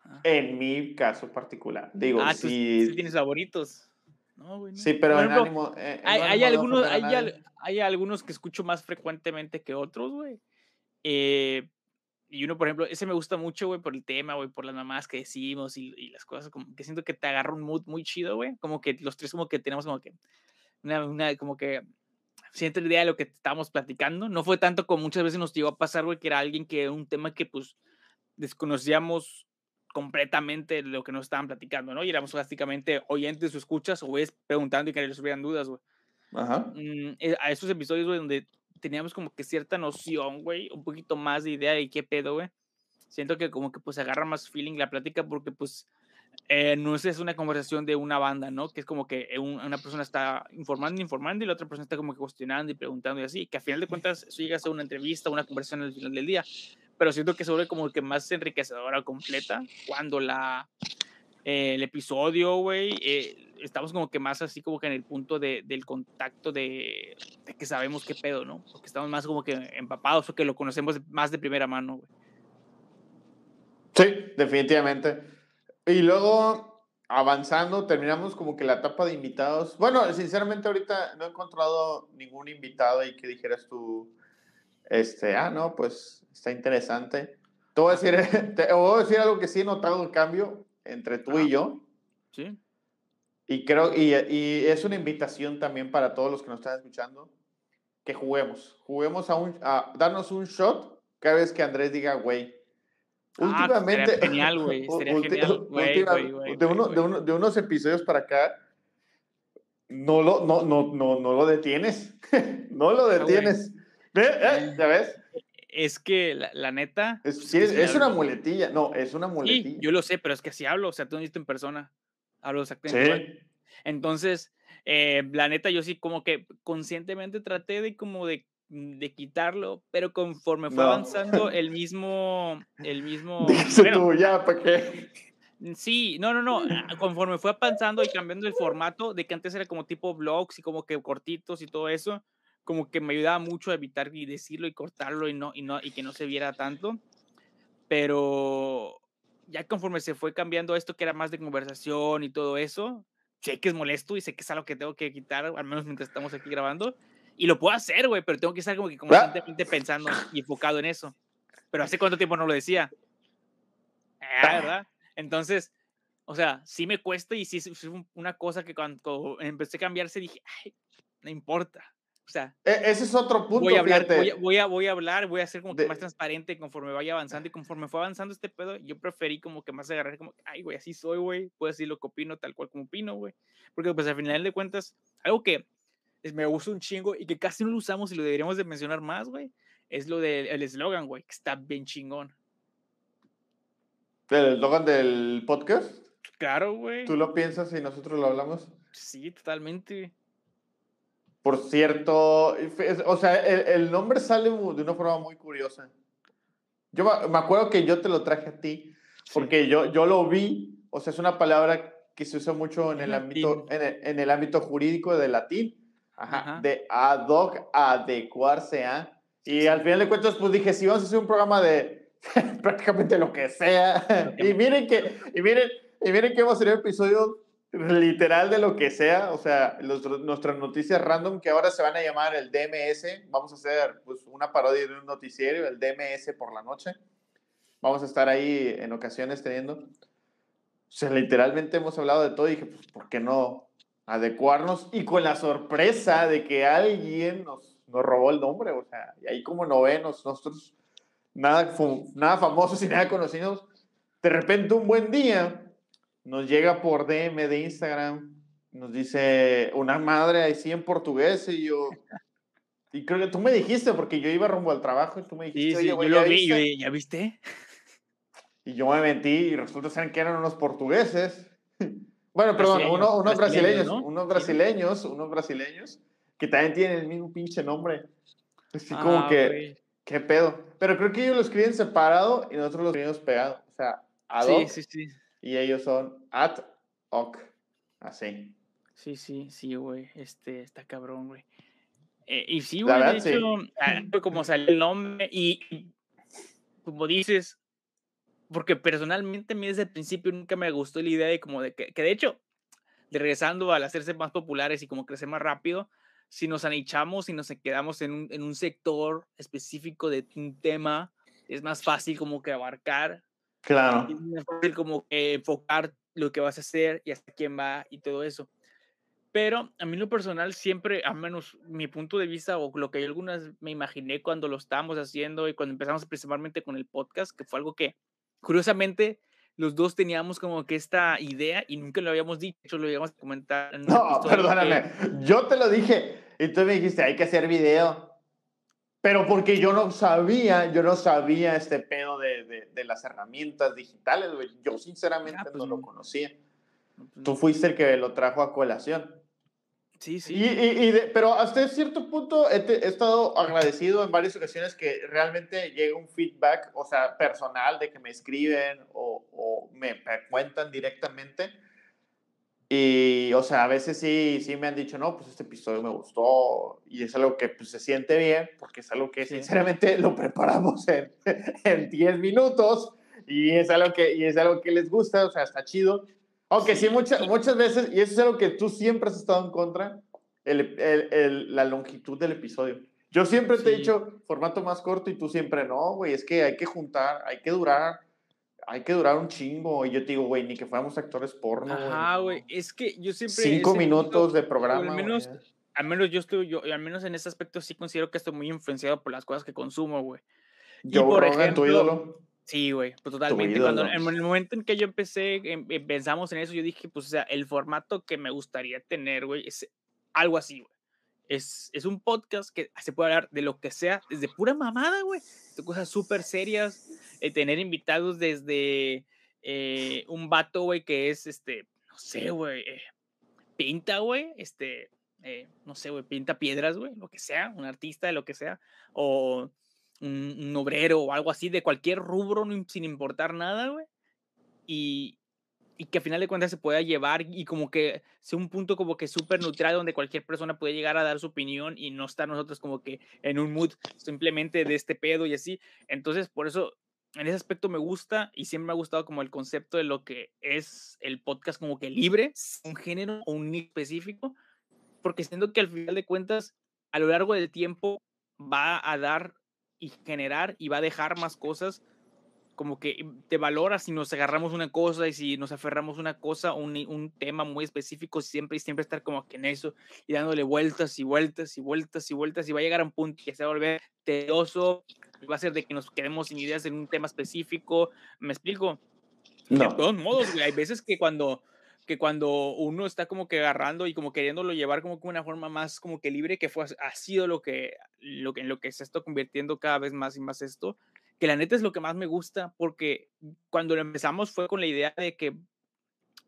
Ah. En mi caso particular. Digo, Ah, tú sí. sí tienes favoritos. No, güey. no. Sí, pero Por en ánimo. eh, en hay, hay algunos, hay, al-. Hay algunos que escucho más frecuentemente que otros, güey. Eh, y uno, por ejemplo, ese me gusta mucho, güey, por el tema, güey, por las mamás que decimos y, y las cosas, como que siento que te agarra un mood muy chido, güey. Como que los tres como que tenemos como que una, una como que cierta idea de lo que estábamos platicando. No fue tanto como muchas veces nos llegó a pasar, güey, que era alguien que un tema que pues desconocíamos completamente lo que nos estaban platicando, ¿no? Y éramos básicamente oyentes o escuchas o es preguntando y que les hubieran dudas, güey. Ajá. Mm, eh, a esos episodios, güey, donde teníamos como que cierta noción, güey, un poquito más de idea de qué pedo, güey. Siento que como que pues agarra más feeling la plática porque pues eh, no es, una conversación de una banda, ¿no? Que es como que un- una persona está informando, informando y la otra persona está como que cuestionando y preguntando y así, que a final de cuentas eso llega a ser una entrevista, una conversación al final del día, pero siento que se vuelve como que más enriquecedora, completa, cuando la, eh, el episodio, güey, eh, estamos como que más así como que en el punto de, del contacto de, que sabemos qué pedo, ¿no? Porque estamos más como que empapados o que lo conocemos más de primera mano, güey. Sí, definitivamente. Y luego, avanzando, terminamos como que la etapa de invitados. Bueno, sinceramente ahorita no he encontrado ningún invitado y que dijeras tú, este, ah, no, pues está interesante. Te voy a decir, te voy a decir algo que sí he notado el cambio entre tú y yo. ¿Sí? Y creo, y, y es una invitación también para todos los que nos están escuchando, que juguemos. Juguemos a, un, a darnos un shot cada vez que Andrés diga, güey. Ah, Últimamente, estaría genial, güey, estaría ulti- genial, güey, última- güey, güey, de, uno- de uno- de unos episodios para acá, no lo, no, no, no, no lo detienes. no lo güey. detienes. Eh, ¿Ya ves? Es que la, la neta. Es, pues, sí, es, una muletilla. No, es una Sí, muletilla. yo lo sé, pero es que así hablo, o sea, tú no has visto en persona. Hablo exactamente sí. Entonces, eh, la neta, yo sí como que conscientemente traté de como de, de quitarlo, pero conforme fue No. avanzando el mismo, el mismo, Dice bueno, tú, ya, ¿para qué? sí, no, no, no, conforme fue avanzando y cambiando el formato, de que antes era como tipo vlogs y como que cortitos y todo eso, como que me ayudaba mucho a evitar y decirlo y cortarlo y no, y no, y que no se viera tanto, pero ya conforme se fue cambiando esto que era más de conversación y todo eso, sé que es molesto y sé que es algo que tengo que quitar, al menos mientras estamos aquí grabando, y lo puedo hacer, güey, pero tengo que estar como que constantemente pensando y enfocado en eso. Pero hace cuánto tiempo no lo decía. Ah, ¿verdad? Entonces, o sea, sí me cuesta y sí es es un- una cosa que cuando empecé a cambiarse dije, ay, no importa. O sea, E- ese es otro punto, voy a hablar, voy a, voy a, voy a hablar, voy a ser como que De- más transparente conforme vaya avanzando y conforme fue avanzando este pedo, yo preferí como que más agarrar como, ay, güey, así soy, güey, puedo decir lo que opino tal cual como opino, güey. Porque pues al final de cuentas, algo que me gusta un chingo y que casi no lo usamos y lo deberíamos de mencionar más, güey, es lo del eslogan, güey, que está bien chingón. ¿El eslogan del podcast? Claro, güey. ¿Tú lo piensas y nosotros lo hablamos? Sí, totalmente. Por cierto, o sea, el, el nombre sale de una forma muy curiosa. Yo me- acuerdo que yo te lo traje a ti, Sí. porque yo, yo lo vi, o sea, es una palabra que se usa mucho en En el ámbito, en el, en el ámbito jurídico de latín, Ajá, Ajá. de ad hoc, adecuarse a. Y al final de cuentas, pues dije, si vamos a hacer un programa de prácticamente lo que sea, y miren que, y miren, y miren que hemos tenido episodios literal de lo que sea, o sea, los- nuestras noticias random que ahora se van a llamar el DMS, vamos a hacer pues una parodia de un noticiero, el DMS por la noche, vamos a estar ahí en ocasiones teniendo, o sea, literalmente hemos hablado de todo y dije, pues, ¿por qué no adecuarnos? Y con la sorpresa de que alguien nos, nos robó el nombre, o sea, y ahí como novenos, nosotros nada, nada famosos y nada conocidos, de repente un buen día nos llega por DM de Instagram, nos dice una madre así en portugués y yo... Y creo que tú me dijiste, porque yo iba rumbo al trabajo y tú me dijiste, Sí, sí, "Oye, yo lo ¿ya vi y viste?". yo, ¿ya viste? Y yo me metí y resulta ser que eran unos portugueses. Bueno, perdón, uno- unos brasileños, brasileños, ¿no? unos Sí. brasileños, unos brasileños que también tienen el mismo pinche nombre. Así como Ah, que, güey. ¿qué pedo? Pero creo que ellos lo escriben separado y nosotros lo escribimos pegado. O sea, ad Sí, hoc sí, sí. Y ellos son ad hoc. Así. Sí, sí, sí, güey. Este, está cabrón, güey. Eh, y sí, güey, de verdad, sí. hecho, ah, como salió el nombre y, y como dices, porque personalmente a mí desde el principio nunca me gustó la idea de como de que, que de hecho, de regresando al hacerse más populares y como crecer más rápido, si nos anichamos y nos quedamos en un, en un sector específico de un tema, es más fácil como que abarcar Claro. es más fácil como que enfocar lo que vas a hacer y hasta quién va y todo eso. Pero a mí en lo personal siempre, al menos mi punto de vista o lo que yo algunas me imaginé cuando lo estábamos haciendo y cuando empezamos principalmente con el podcast, que fue algo que curiosamente los dos teníamos como que esta idea y nunca lo habíamos dicho, lo íbamos a comentar. En no, perdóname, yo te lo dije y tú me dijiste, hay que hacer video. Pero porque yo no sabía, yo no sabía este pedo de, de, las herramientas digitales, güey. Yo sinceramente ah, pues no lo conocía. Pues tú fuiste el que lo trajo a colación. Sí, sí. Y, y, pero hasta cierto punto he, he, estado agradecido en varias ocasiones que realmente llega un feedback, o sea, personal, de que me escriben o, o me cuentan directamente y, o sea, a veces sí, sí me han dicho, no, pues este episodio me gustó y es algo que pues, se siente bien, porque es algo que sinceramente lo preparamos en, en 10 minutos y es, algo que, y es algo que les gusta, o sea, está chido. Aunque sí, muchas, muchas veces, y eso es algo que tú siempre has estado en contra, el, el, la longitud del episodio. Yo siempre te he dicho formato más corto y tú siempre no, güey, es que hay que juntar, hay que durar hay que durar un chingo. Y yo te digo, güey, ni que fuéramos actores porno. Ajá, güey. Es que yo siempre. Cinco minutos de programa. Al menos, al menos yo estoy, yo, al menos en ese aspecto sí considero que estoy muy influenciado por las cosas que consumo, güey. Yo, por ejemplo, tu ídolo. Sí, güey, pues totalmente. Cuando, en el momento en que yo empecé, em, em, pensamos en eso, yo dije, pues, o sea, el formato que me gustaría tener, güey, es algo así, güey. Es, es, un podcast que se puede hablar de lo que sea, desde pura mamada, güey, cosas súper serias, eh, tener invitados desde eh, un vato, güey, que es, este, no sé, güey, eh, pinta, güey, este, no sé, güey, pinta piedras, güey, lo que sea, un artista de lo que sea, o un, obrero o algo así, de cualquier rubro, sin importar nada, güey. Y, y que a final de cuentas se pueda llevar y como que sea un punto como que súper neutral donde cualquier persona puede llegar a dar su opinión y no estar nosotros como que en un mood simplemente de este pedo y así. Entonces, por eso en ese aspecto me gusta y siempre me ha gustado como el concepto de lo que es el podcast como que libre, un género o un específico, porque siento que al final de cuentas, a lo largo del tiempo va a dar y generar y va a dejar más cosas como que te valora si nos agarramos una cosa y si nos aferramos una cosa, un, un tema muy específico, siempre y siempre estar como que en eso y dándole vueltas y vueltas y vueltas y vueltas y va a llegar a un punto que se va a volver tedioso, va a ser de que nos quedemos sin ideas en un tema específico. ¿Me explico? De todos modos, hay veces que cuando que cuando uno está como que agarrando y como queriéndolo llevar como que una forma más como que libre, que fue, ha sido lo que, lo que, en lo que se está convirtiendo cada vez más y más esto, que la neta es lo que más me gusta, porque cuando lo empezamos fue con la idea de que,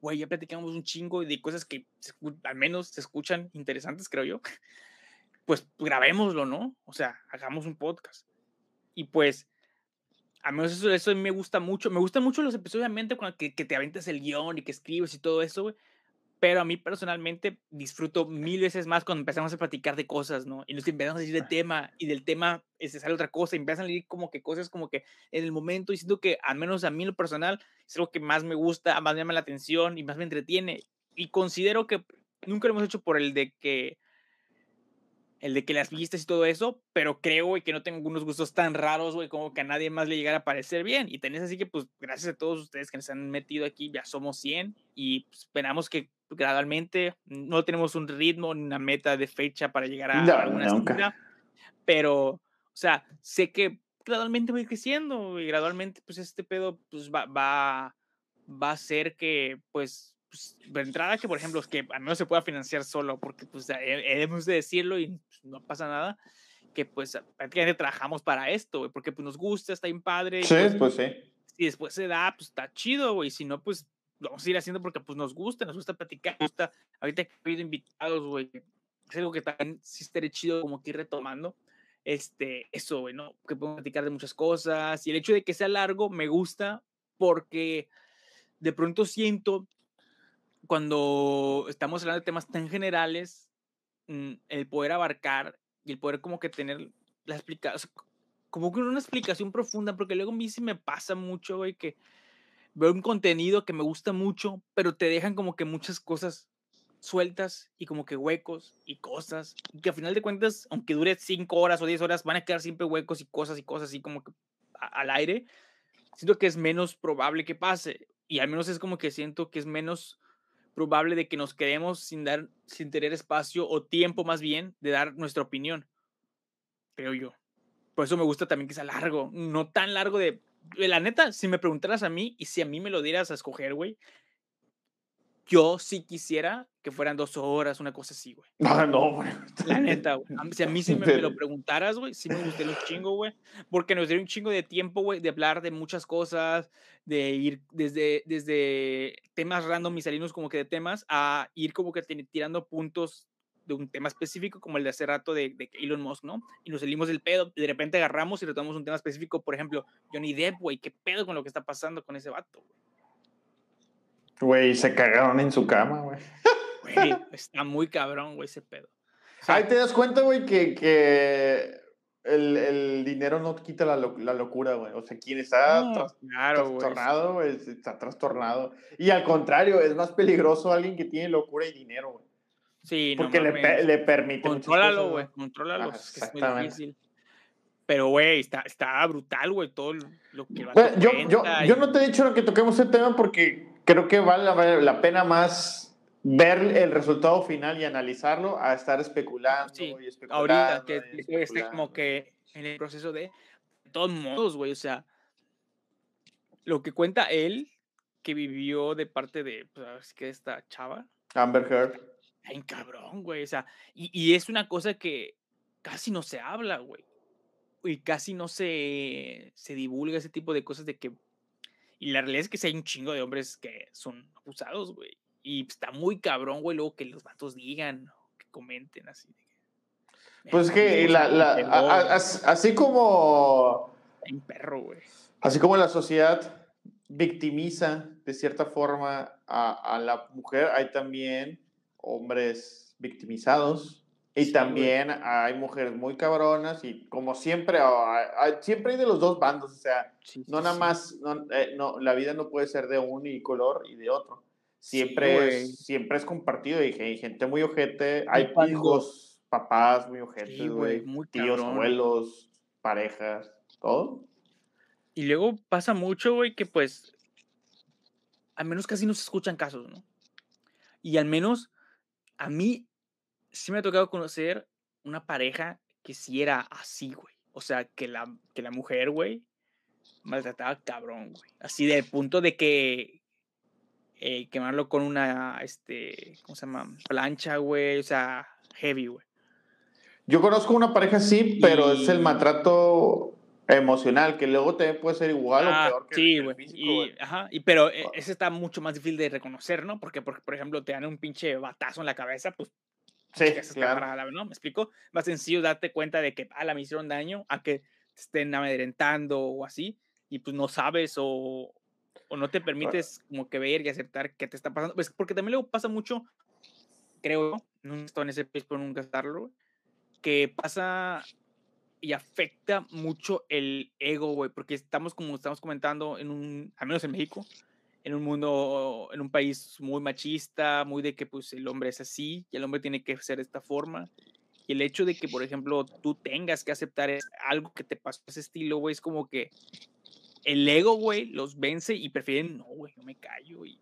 güey, ya platicamos un chingo de cosas que al menos se escuchan interesantes, creo yo, pues grabémoslo, ¿no? O sea, hagamos un podcast. Y pues, a menos eso, eso me gusta mucho. Me gustan mucho los episodios, obviamente, cuando que, que te aventas el guion y que escribes y todo eso, güey. Pero a mí personalmente disfruto mil veces más cuando empezamos a platicar de cosas, ¿no? Y nos empezamos a decir de tema y del tema se sale otra cosa y empiezan a salir como que cosas como que en el momento y siento que al menos a mí lo personal es algo que más me gusta, más me llama la atención y más me entretiene. Y considero que nunca lo hemos hecho por el de que el de que las vistas y todo eso, pero creo, güey, que no tengo unos gustos tan raros, güey, como que a nadie más le llegara a parecer bien. Y tenés así que, pues, gracias a todos ustedes que nos han metido aquí, ya somos 100 y pues, esperamos que gradualmente, no tenemos un ritmo ni una meta de fecha para llegar a alguna cifra, pero, o sea, sé que gradualmente voy creciendo y gradualmente, pues, este pedo, pues, va, va, va a ser que, pues, pues, de entrada que, por ejemplo, que al menos se pueda financiar solo, porque pues debemos de decirlo y pues, no pasa nada, que pues prácticamente trabajamos para esto, güey, porque pues nos gusta, está bien padre. Sí, pues, pues sí. Si después se da, pues está chido, güey, si no, pues lo vamos a ir haciendo porque pues nos gusta, nos gusta platicar, nos gusta, ahorita que he habido invitados, güey, es algo que también sí estaría chido como que ir retomando, este, eso, güey, ¿no? Que podemos platicar de muchas cosas, y el hecho de que sea largo me gusta porque de pronto siento cuando estamos hablando de temas tan generales, mm, el poder abarcar y el poder como que tener la explicación, como que una explicación profunda, porque luego a mí sí me pasa mucho, güey, que veo un contenido que me gusta mucho, pero te dejan como que muchas cosas sueltas y como que huecos y cosas, y que al final de cuentas, aunque dure 5 horas o 10 horas, van a quedar siempre huecos y cosas y cosas así como que al aire. Siento que es menos probable que pase, y al menos es como que siento que es menos probable de que nos quedemos sin dar, sin tener espacio o tiempo más bien de dar nuestra opinión, creo yo. Por eso me gusta también que sea largo, no tan largo de la neta, si me preguntaras a mí y si a mí me lo dieras a escoger, güey, yo sí quisiera que fueran dos horas, una cosa así, güey. No, no, güey. La neta, güey. Si a mí sí me, me lo preguntaras, güey, sí me gustaría un chingo, güey. Porque nos daría un chingo de tiempo, güey, de hablar de muchas cosas, de ir desde, desde temas random y salirnos como que de temas a ir como que tirando puntos de un tema específico, como el de hace rato de, de Elon Musk, ¿no? Y nos salimos del pedo, y de repente agarramos y retomamos un tema específico, por ejemplo, Johnny Depp, güey, ¿qué pedo con lo que está pasando con ese vato, güey? Se cagaron en su cama, güey. Güey, está muy cabrón, güey, ese pedo. Ahí te das cuenta, güey, que, que el, el, dinero no quita la, la locura, güey. O sea, quien está trastornado, güey, está trastornado. Y al contrario, es más peligroso alguien que tiene locura y dinero, güey. Sí, Porque le, le, permite. Contrólalo, güey. Contrólalo. que es muy difícil. Pero, güey, está, está brutal, güey, todo lo que va a yo, yo, yo no te he dicho que toquemos el tema porque creo que vale la, pena más ver el resultado final y analizarlo a estar especulando y especulando. Ahorita que esté como que en el proceso de, de todos modos, güey, o sea, lo que cuenta él que vivió de parte de, pues, que esta chava. Amber Heard. Ay, cabrón, güey, o sea, y, y es una cosa que casi no se habla, güey. Y casi no se, se divulga ese tipo de cosas de que y la realidad es que sí hay un chingo de hombres que son abusados, güey. Y está muy cabrón, güey, luego que los vatos digan, que comenten así. Pues que la, la, así como... Un perro, güey. Así como la sociedad victimiza de cierta forma a, a la mujer, hay también hombres victimizados. Y también hay mujeres muy cabronas y como siempre, siempre hay de los dos bandos, o sea, no nada más, eh, no, la vida no puede ser de un y color y de otro. Siempre, es, siempre es compartido y hay gente muy ojete, hay hijos, papás muy ojetes, güey, tíos, abuelos, parejas, todo. Y luego pasa mucho, güey, que pues, al menos casi no se escuchan casos, ¿no? Y al menos a mí sí me ha tocado conocer una pareja que sí era así, güey. O sea, que la, que la mujer, güey, maltrataba cabrón, güey. Así del punto de que eh, quemarlo con una, este, ¿cómo se llama? Plancha, güey. O sea, heavy, güey. Yo conozco una pareja así, pero es el maltrato emocional, que luego te puede ser igual o ah, peor que sí, el físico. Y, ajá, y, pero eh, ese está mucho más difícil de reconocer, ¿no? Porque, porque, por ejemplo, te dan un pinche batazo en la cabeza, pues Sí, claro. ¿no? ¿Me explico? Más sencillo darte cuenta de que, ah, la me hicieron daño, a que te estén amedrentando o así, y pues no sabes o, o no te permites como que ver y aceptar qué te está pasando. Pues porque también luego pasa mucho, creo, no estoy en ese país por nunca estarlo, que pasa y afecta mucho el ego, güey, porque estamos como estamos comentando en un, al menos en México, en un mundo, en un país muy machista, muy de que pues el hombre es así y el hombre tiene que ser de esta forma. Y el hecho de que, por ejemplo, tú tengas que aceptar algo que te pasó ese estilo, güey, es como que el ego, güey, los vence y prefieren, no, güey, no me callo y,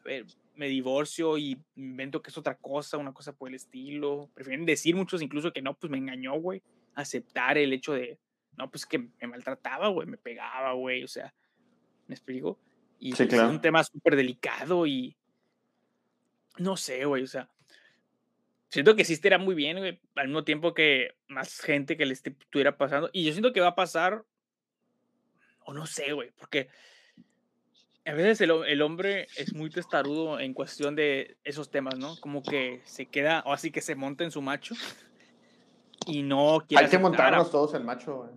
a ver, me divorcio y invento que es otra cosa, una cosa por el estilo. Prefieren decir muchos incluso que no, pues me engañó, güey. Aceptar el hecho de, no, pues que me maltrataba, güey, me pegaba, güey, o sea, ¿me explico? Y pues, es un tema súper delicado y no sé, güey, o sea, siento que sí estaría muy bien, güey, al mismo tiempo que más gente que le estuviera pasando. Y yo siento que va a pasar, o no sé, güey, porque a veces el, el, hombre es muy testarudo en cuestión de esos temas, ¿no? Como que se queda, o así que se monta en su macho y no quiere. Hay que montarnos todos el macho,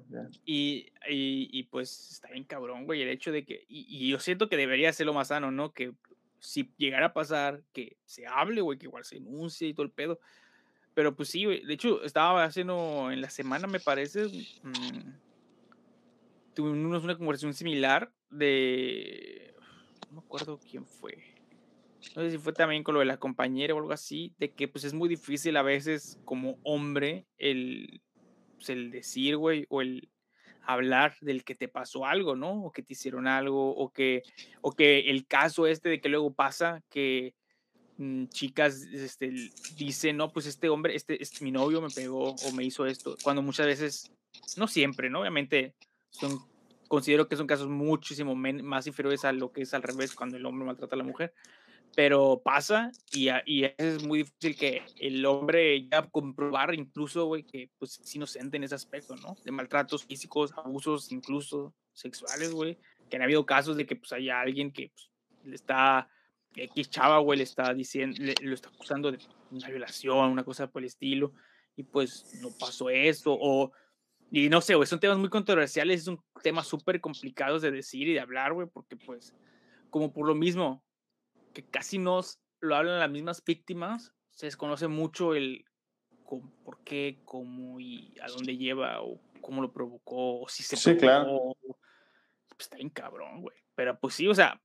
Y, y, y, pues está bien cabrón, güey, el hecho de que. Y, yo siento que debería ser lo más sano, ¿no? Que si llegara a pasar, que se hable, güey, que igual se denuncie y todo el pedo. Pero pues sí, güey. De hecho, estaba haciendo en la semana, me parece. Mmm, tuvimos una conversación similar de. No me acuerdo quién fue no sé si fue también con lo de la compañera o algo así, de que pues es muy difícil a veces como hombre el, pues, el decir, güey, o el hablar del que te pasó algo, ¿no? O que te hicieron algo, o que, o que el caso este de que luego pasa que mm, chicas este, dicen, no, pues este hombre, este, este, mi novio me pegó o me hizo esto, cuando muchas veces, no siempre, ¿no? Obviamente son considero que son casos muchísimo más inferiores a lo que es al revés cuando el hombre maltrata a la mujer. Pero pasa y, es muy difícil que el hombre ya comprobar incluso, güey, que pues es inocente en ese aspecto, ¿no? De maltratos físicos, abusos incluso sexuales, güey. Que han habido casos de que pues haya alguien que pues, le está, X chava, güey, le está diciendo, le, lo está acusando de una violación, una cosa por el estilo. Y pues no pasó eso. O y no sé, güey, son temas muy controversiales, es un tema súper complicado de decir y de hablar, güey, porque pues, como por lo mismo, que casi nos lo hablan las mismas víctimas, se desconoce mucho el por qué, cómo y a dónde lleva, o cómo lo provocó, o si se sí, Claro. Pues está bien cabrón, güey. Pero pues sí, o sea,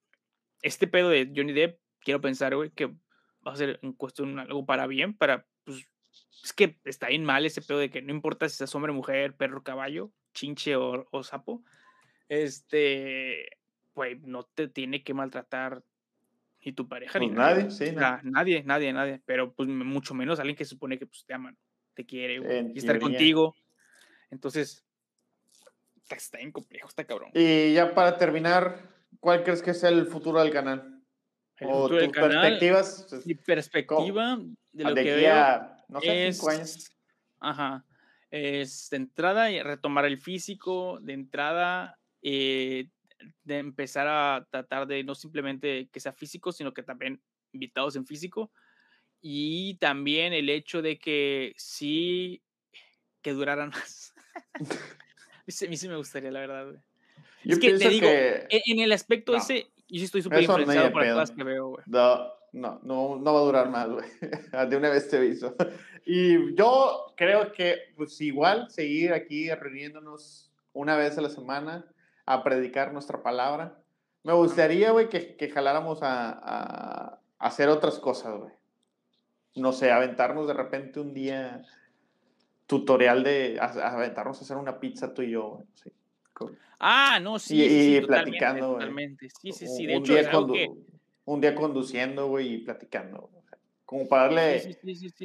este pedo de Johnny Depp, quiero pensar, güey, que va a ser en cuestión algo para bien, para pues, es que está bien mal ese pedo de que no importa si es hombre, mujer, perro, caballo, chinche o, sapo, este, pues no te tiene que maltratar ni tu pareja ni pues nadie, sí, nadie, nadie, nadie, pero pues mucho menos alguien que supone que pues, te ama, te quiere, y estar contigo. Entonces, está bien complejo, está cabrón. Y ya para terminar, ¿cuál crees que es el futuro del canal? o tus perspectivas. Pues, mi perspectiva de lo que veo no sé, es, cinco años. Ajá. Es de entrada retomar el físico, de entrada eh, de empezar a tratar de no simplemente que sea físico, sino que también invitados en físico. Y también el hecho de que sí, que duraran más. a mí sí me gustaría, la verdad, güey. es que te digo, e, en el aspecto ese, yo sí estoy súper influenciado por las cosas que veo, güey. No, no, no, no va a durar más, güey. De una vez te aviso. Y yo creo que, pues igual, seguir aquí reuniéndonos una vez a la semana a predicar nuestra palabra. Me gustaría, güey, que, que jaláramos a, a, hacer otras cosas, güey. No sé, aventarnos de repente un día tutorial de aventarnos a hacer una pizza tú y yo, güey. Sí. Ah, no, sí. Y, sí, platicando, totalmente. Sí, sí, sí. De un, día un día conduciendo, güey, y platicando. Como para darle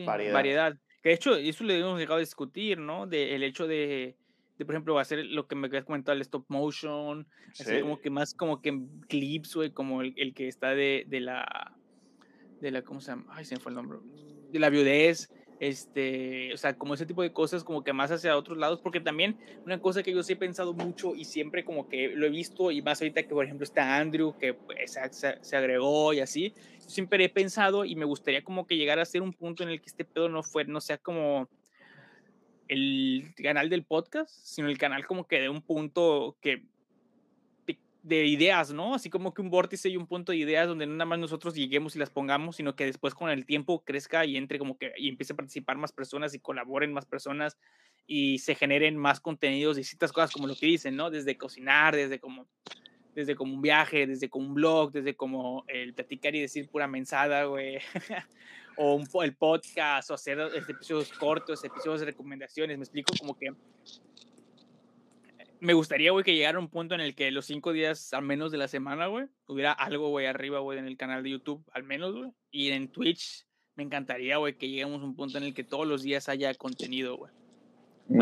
variedad. Que de hecho, eso le hemos llegado a discutir, ¿no? De, el hecho de, de, por ejemplo, hacer lo que me habías comentado, el stop motion, así como que más como que clips, güey, como el, el, que está de, de la, de la, ¿cómo se llama? Ay, se me fue el nombre. De la viudez, este, o sea, como ese tipo de cosas, como que más hacia otros lados, porque también una cosa que yo sí he pensado mucho y siempre como que lo he visto, y más ahorita que por ejemplo está Andrew, que pues, se, se, agregó y así, siempre he pensado y me gustaría como que llegara a ser un punto en el que este pedo no fuera, no sea como el canal del podcast, sino el canal como que de un punto que de ideas, ¿no? Así como que un vórtice y un punto de ideas donde no nada más nosotros lleguemos y las pongamos, sino que después con el tiempo crezca y entre como que y empiece a participar más personas y colaboren más personas y se generen más contenidos ciertas cosas como lo que dicen, ¿no? Desde cocinar, desde como desde como un viaje, desde como un blog, desde como el platicar y decir pura mensada, güey. o un, el podcast, o hacer este, episodios cortos, episodios de recomendaciones, me explico como que me gustaría, güey, que llegara un punto en el que los cinco días al menos de la semana, güey, hubiera algo, güey, arriba, güey, en el canal de YouTube, al menos, güey. Y en Twitch, me encantaría, güey, que lleguemos a un punto en el que todos los días haya contenido, güey.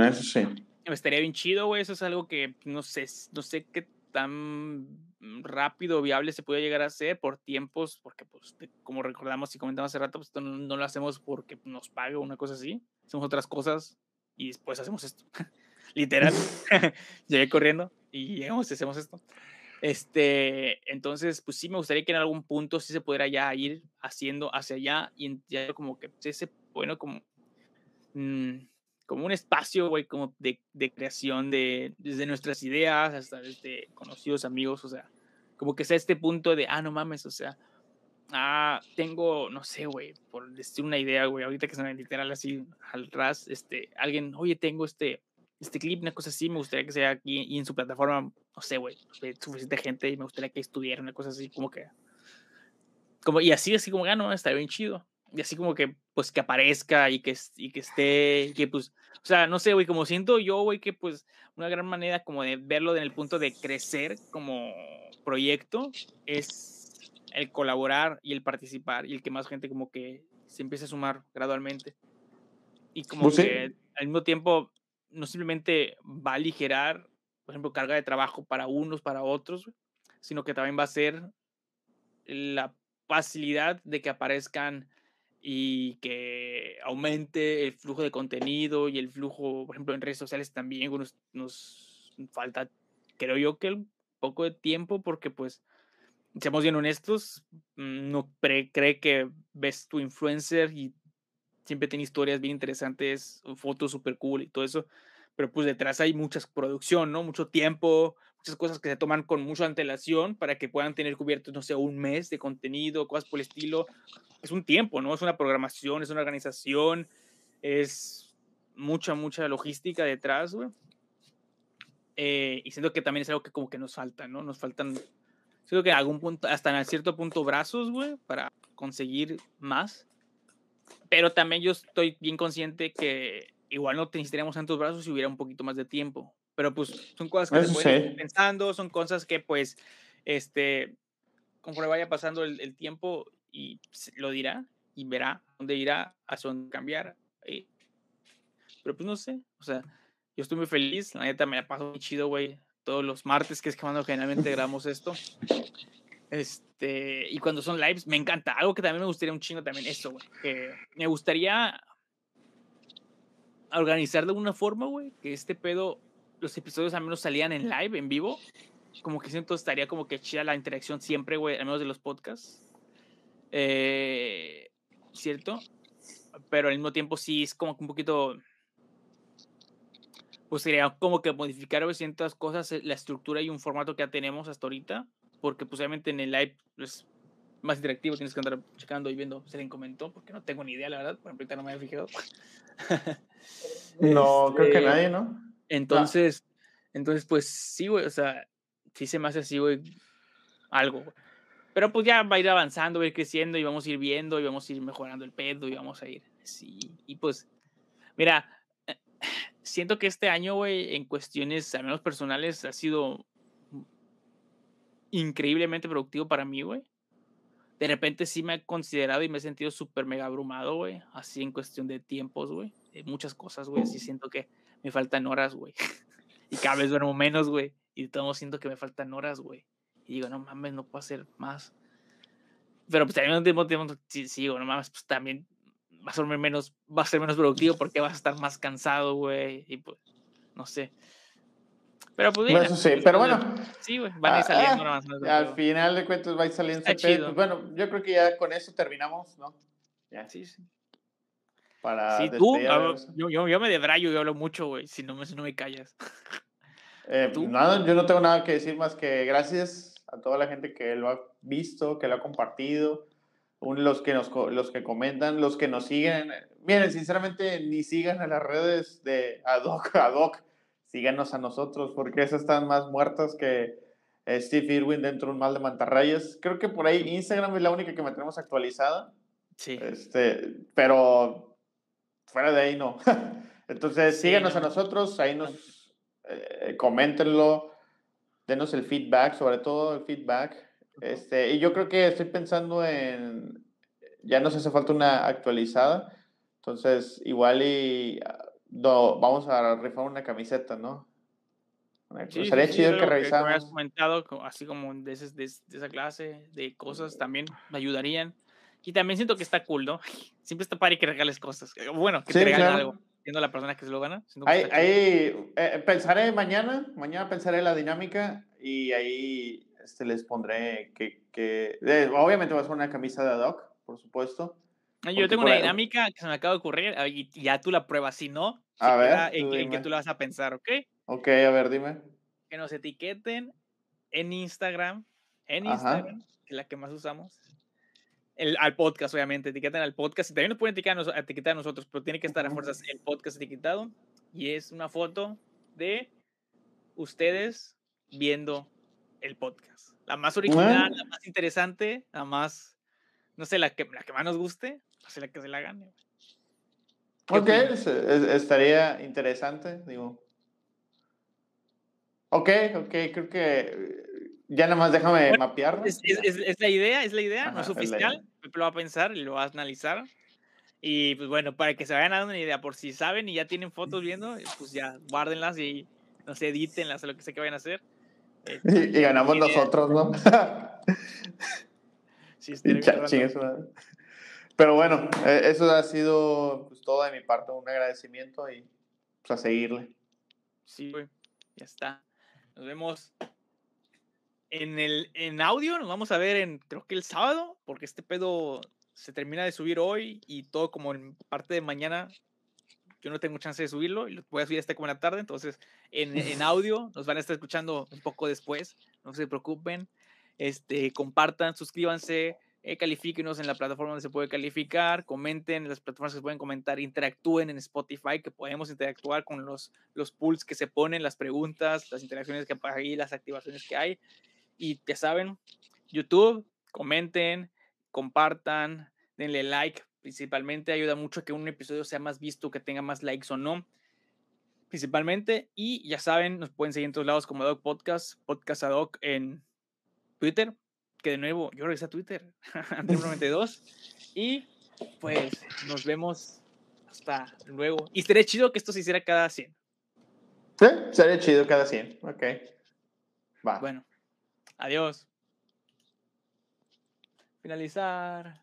Eso sí. Me estaría bien chido, güey. Eso es algo que no sé, no sé qué tan rápido o viable se puede llegar a hacer por tiempos, porque, pues, como recordamos y comentamos hace rato, pues no, no lo hacemos porque nos paga una cosa así. Hacemos otras cosas y después hacemos esto. literal. Llegué corriendo y llegamos y hacemos esto. Este, entonces, pues sí me gustaría que en algún punto sí se pudiera ya ir haciendo hacia allá y ya como que ese, bueno, como, mm, como un espacio, güey, como de, de, creación de, desde nuestras ideas hasta desde conocidos amigos, o sea, como que sea este punto de, ah, no mames, o sea, ah, tengo, no sé, güey, por decir una idea, güey, ahorita que son literal así al ras, este, alguien, oye, tengo este, este clip, una cosa así, me gustaría que sea aquí y en su plataforma, no sé, güey, suficiente gente y me gustaría que estuviera una cosa así, como que, como, y así, así como, ah, está bien chido. Y así como que, pues, que aparezca y que, y que esté, que pues, o sea, no sé, güey, como siento yo, güey, que pues una gran manera como de verlo en el punto de crecer como proyecto es el colaborar y el participar y el que más gente como que se empiece a sumar gradualmente. Y como pues que al mismo tiempo no simplemente va a aligerar por ejemplo, carga de trabajo para unos, para otros, sino que también va a ser la facilidad de que aparezcan y que aumente el flujo de contenido y el flujo, por ejemplo, en redes sociales también nos, nos falta, creo yo, que un poco de tiempo porque pues, seamos bien honestos, mm, no cree que ves tu influencer y siempre tiene historias bien interesantes, fotos super cool y todo eso, pero pues detrás hay mucha producción, ¿no? Mucho tiempo, muchas cosas que se toman con mucha antelación para que puedan tener cubiertos, no sé, un mes de contenido, cosas por el estilo. Es un tiempo, ¿no? Es una programación, es una organización, es mucha, mucha logística detrás, güey. Eh, y siento que también es algo que como que nos falta, ¿no? Nos faltan, siento que en algún punto, hasta en cierto punto, brazos, güey, para conseguir más. Pero también yo estoy bien consciente que igual no necesitaríamos tantos brazos si hubiera un poquito más de tiempo. Pero pues son cosas que se pueden ir pensando, son cosas que pues, este, conforme vaya pasando el, tiempo y lo dirá y verá dónde irá, a dónde cambiar. Eh. pero pues no sé, o sea, yo estoy muy feliz, la neta me la paso muy chido, güey, todos los martes, que es cuando generalmente grabamos esto. Este, y cuando son lives, me encanta. Algo que también me gustaría un chingo también, eso, güey. Que me gustaría organizar de alguna forma, güey, que este pedo, los episodios al menos salían en live, en vivo. Como que siento estaría como que chida la interacción siempre, güey, al menos de los podcasts. Eh, ¿Cierto? Pero al mismo tiempo sí es como que un poquito pues sería como que modificar ciertas cosas, eh, la estructura y un formato que ya tenemos hasta ahorita, porque pues obviamente en el live es más interactivo, tienes que andar checando y viendo si alguien comentó, porque no tengo ni idea, la verdad, por ejemplo, ahorita no me había fijado. no, creo que este, nadie, ¿no? Entonces, entonces pues sí, güey, o sea, sí se me hace así, güey, algo, Pero pues ya va a ir avanzando, va a ir creciendo y vamos a ir viendo y vamos a ir mejorando el pedo y vamos a ir, sí, y pues, mira, eh, siento que este año, güey, en cuestiones, al menos personales, ha sido increíblemente productivo para mí, güey. De repente sí me he considerado y me he sentido súper mega abrumado, güey. Así en cuestión de tiempos, güey. Muchas cosas, güey. Así siento que me faltan horas, güey. y cada vez duermo menos, güey. Y todo siento que me faltan horas, güey. Y digo, no mames, no puedo hacer más. Pero pues también tiempo, tiempo, sí, sí, no mames, pues también va a ser menos, va a ser menos productivo porque vas a estar más cansado, güey. Y pues, no sé. Pero pues bien. Eso sí, pero bueno. Sí, güey, van a ir saliendo. Ah, al final de cuentas va a ir saliendo. Pues, bueno, yo creo que ya con eso terminamos, ¿no? Ya. Sí, sí. Para sí, tú, yo, yo, yo, me debrayo y hablo mucho, güey, si no, si no me callas. Eh, ¿Tú? Nada, yo no tengo nada que decir más que gracias a toda la gente que lo ha visto, que lo ha compartido los que, nos, los que comentan, los que nos siguen. Miren, sinceramente, ni sigan a las redes de Adoc, Adoc, síganos a nosotros, porque esas están más muertas que eh, Steve Irwin dentro de un mal de mantarrayas. Creo que por ahí Instagram es la única que mantenemos actualizada. Sí. Este, pero fuera de ahí no. Entonces, síganos a nosotros, ahí nos eh, coméntenlo, denos el feedback, sobre todo el feedback. Este, y yo creo que estoy pensando en, ya nos hace falta una actualizada, entonces igual y ah, vamos a rifar una camiseta, ¿no? Sí, sería chido que revisáramos. Que has comentado, así como de, de, esa clase de cosas también me ayudarían. Y también siento que está cool, ¿no? Siempre está para que regales cosas. Bueno, que te regalen algo, siendo la persona que se lo gana. Ahí, ahí eh, pensaré mañana, mañana pensaré la dinámica y ahí este, les pondré que, que obviamente va a ser una camisa de ad hoc, por supuesto. Yo tengo una dinámica que se me acaba de ocurrir ah, y ya tú la pruebas, si no, a ver, en, que tú la vas a pensar, ¿ok? Ok, a ver, dime. Que nos etiqueten en Instagram, en Instagram, que es la que más usamos, el, al podcast, obviamente, etiqueten al podcast. Y también nos pueden etiquetar, etiquetar a nosotros, pero tiene que estar a fuerzas el podcast etiquetado. Y es una foto de ustedes viendo el podcast. La más original, la más interesante, la más, no sé, la que, la que más nos guste, pues la que se la gane. Ok, estaría interesante, digo. Ok, ok, creo que ya nada más déjame mapear. Es, la idea, es la idea, no es oficial, lo va a pensar y lo va a analizar. Y pues bueno, para que se vayan dando una idea, por si saben y ya tienen fotos viendo, pues ya guárdenlas y no se editen, las lo que sé que vayan a hacer. Eh, y, ganamos nosotros, ¿no? sí, Pero bueno, eh, eso ha sido pues, todo de mi parte, un agradecimiento y pues, a seguirle. Sí, güey, ya está. Nos vemos en el en audio, nos vamos a ver en creo que el sábado, porque este pedo se termina de subir hoy y todo como en parte de mañana yo no tengo chance de subirlo y lo voy a subir hasta como en la tarde, entonces en, en, audio nos van a estar escuchando un poco después, no se preocupen, este, compartan, suscríbanse, eh, califíquenos en la plataforma donde se puede calificar, comenten en las plataformas que se pueden comentar, interactúen en Spotify, que podemos interactuar con los, los pools que se ponen, las preguntas, las interacciones que hay, las activaciones que hay. Y ya saben, YouTube, comenten, compartan, denle like Principalmente ayuda mucho a que un episodio sea más visto, que tenga más likes o no. Principalmente. Y ya saben, nos pueden seguir en todos lados como Doc Podcast, Podcast Doc en Twitter. Que de nuevo, yo regresé a Twitter, André 92. Y pues nos vemos hasta luego. Y sería chido que esto se hiciera cada 100. Sí, sería chido cada 100. Ok. Va. Bueno, adiós. Finalizar.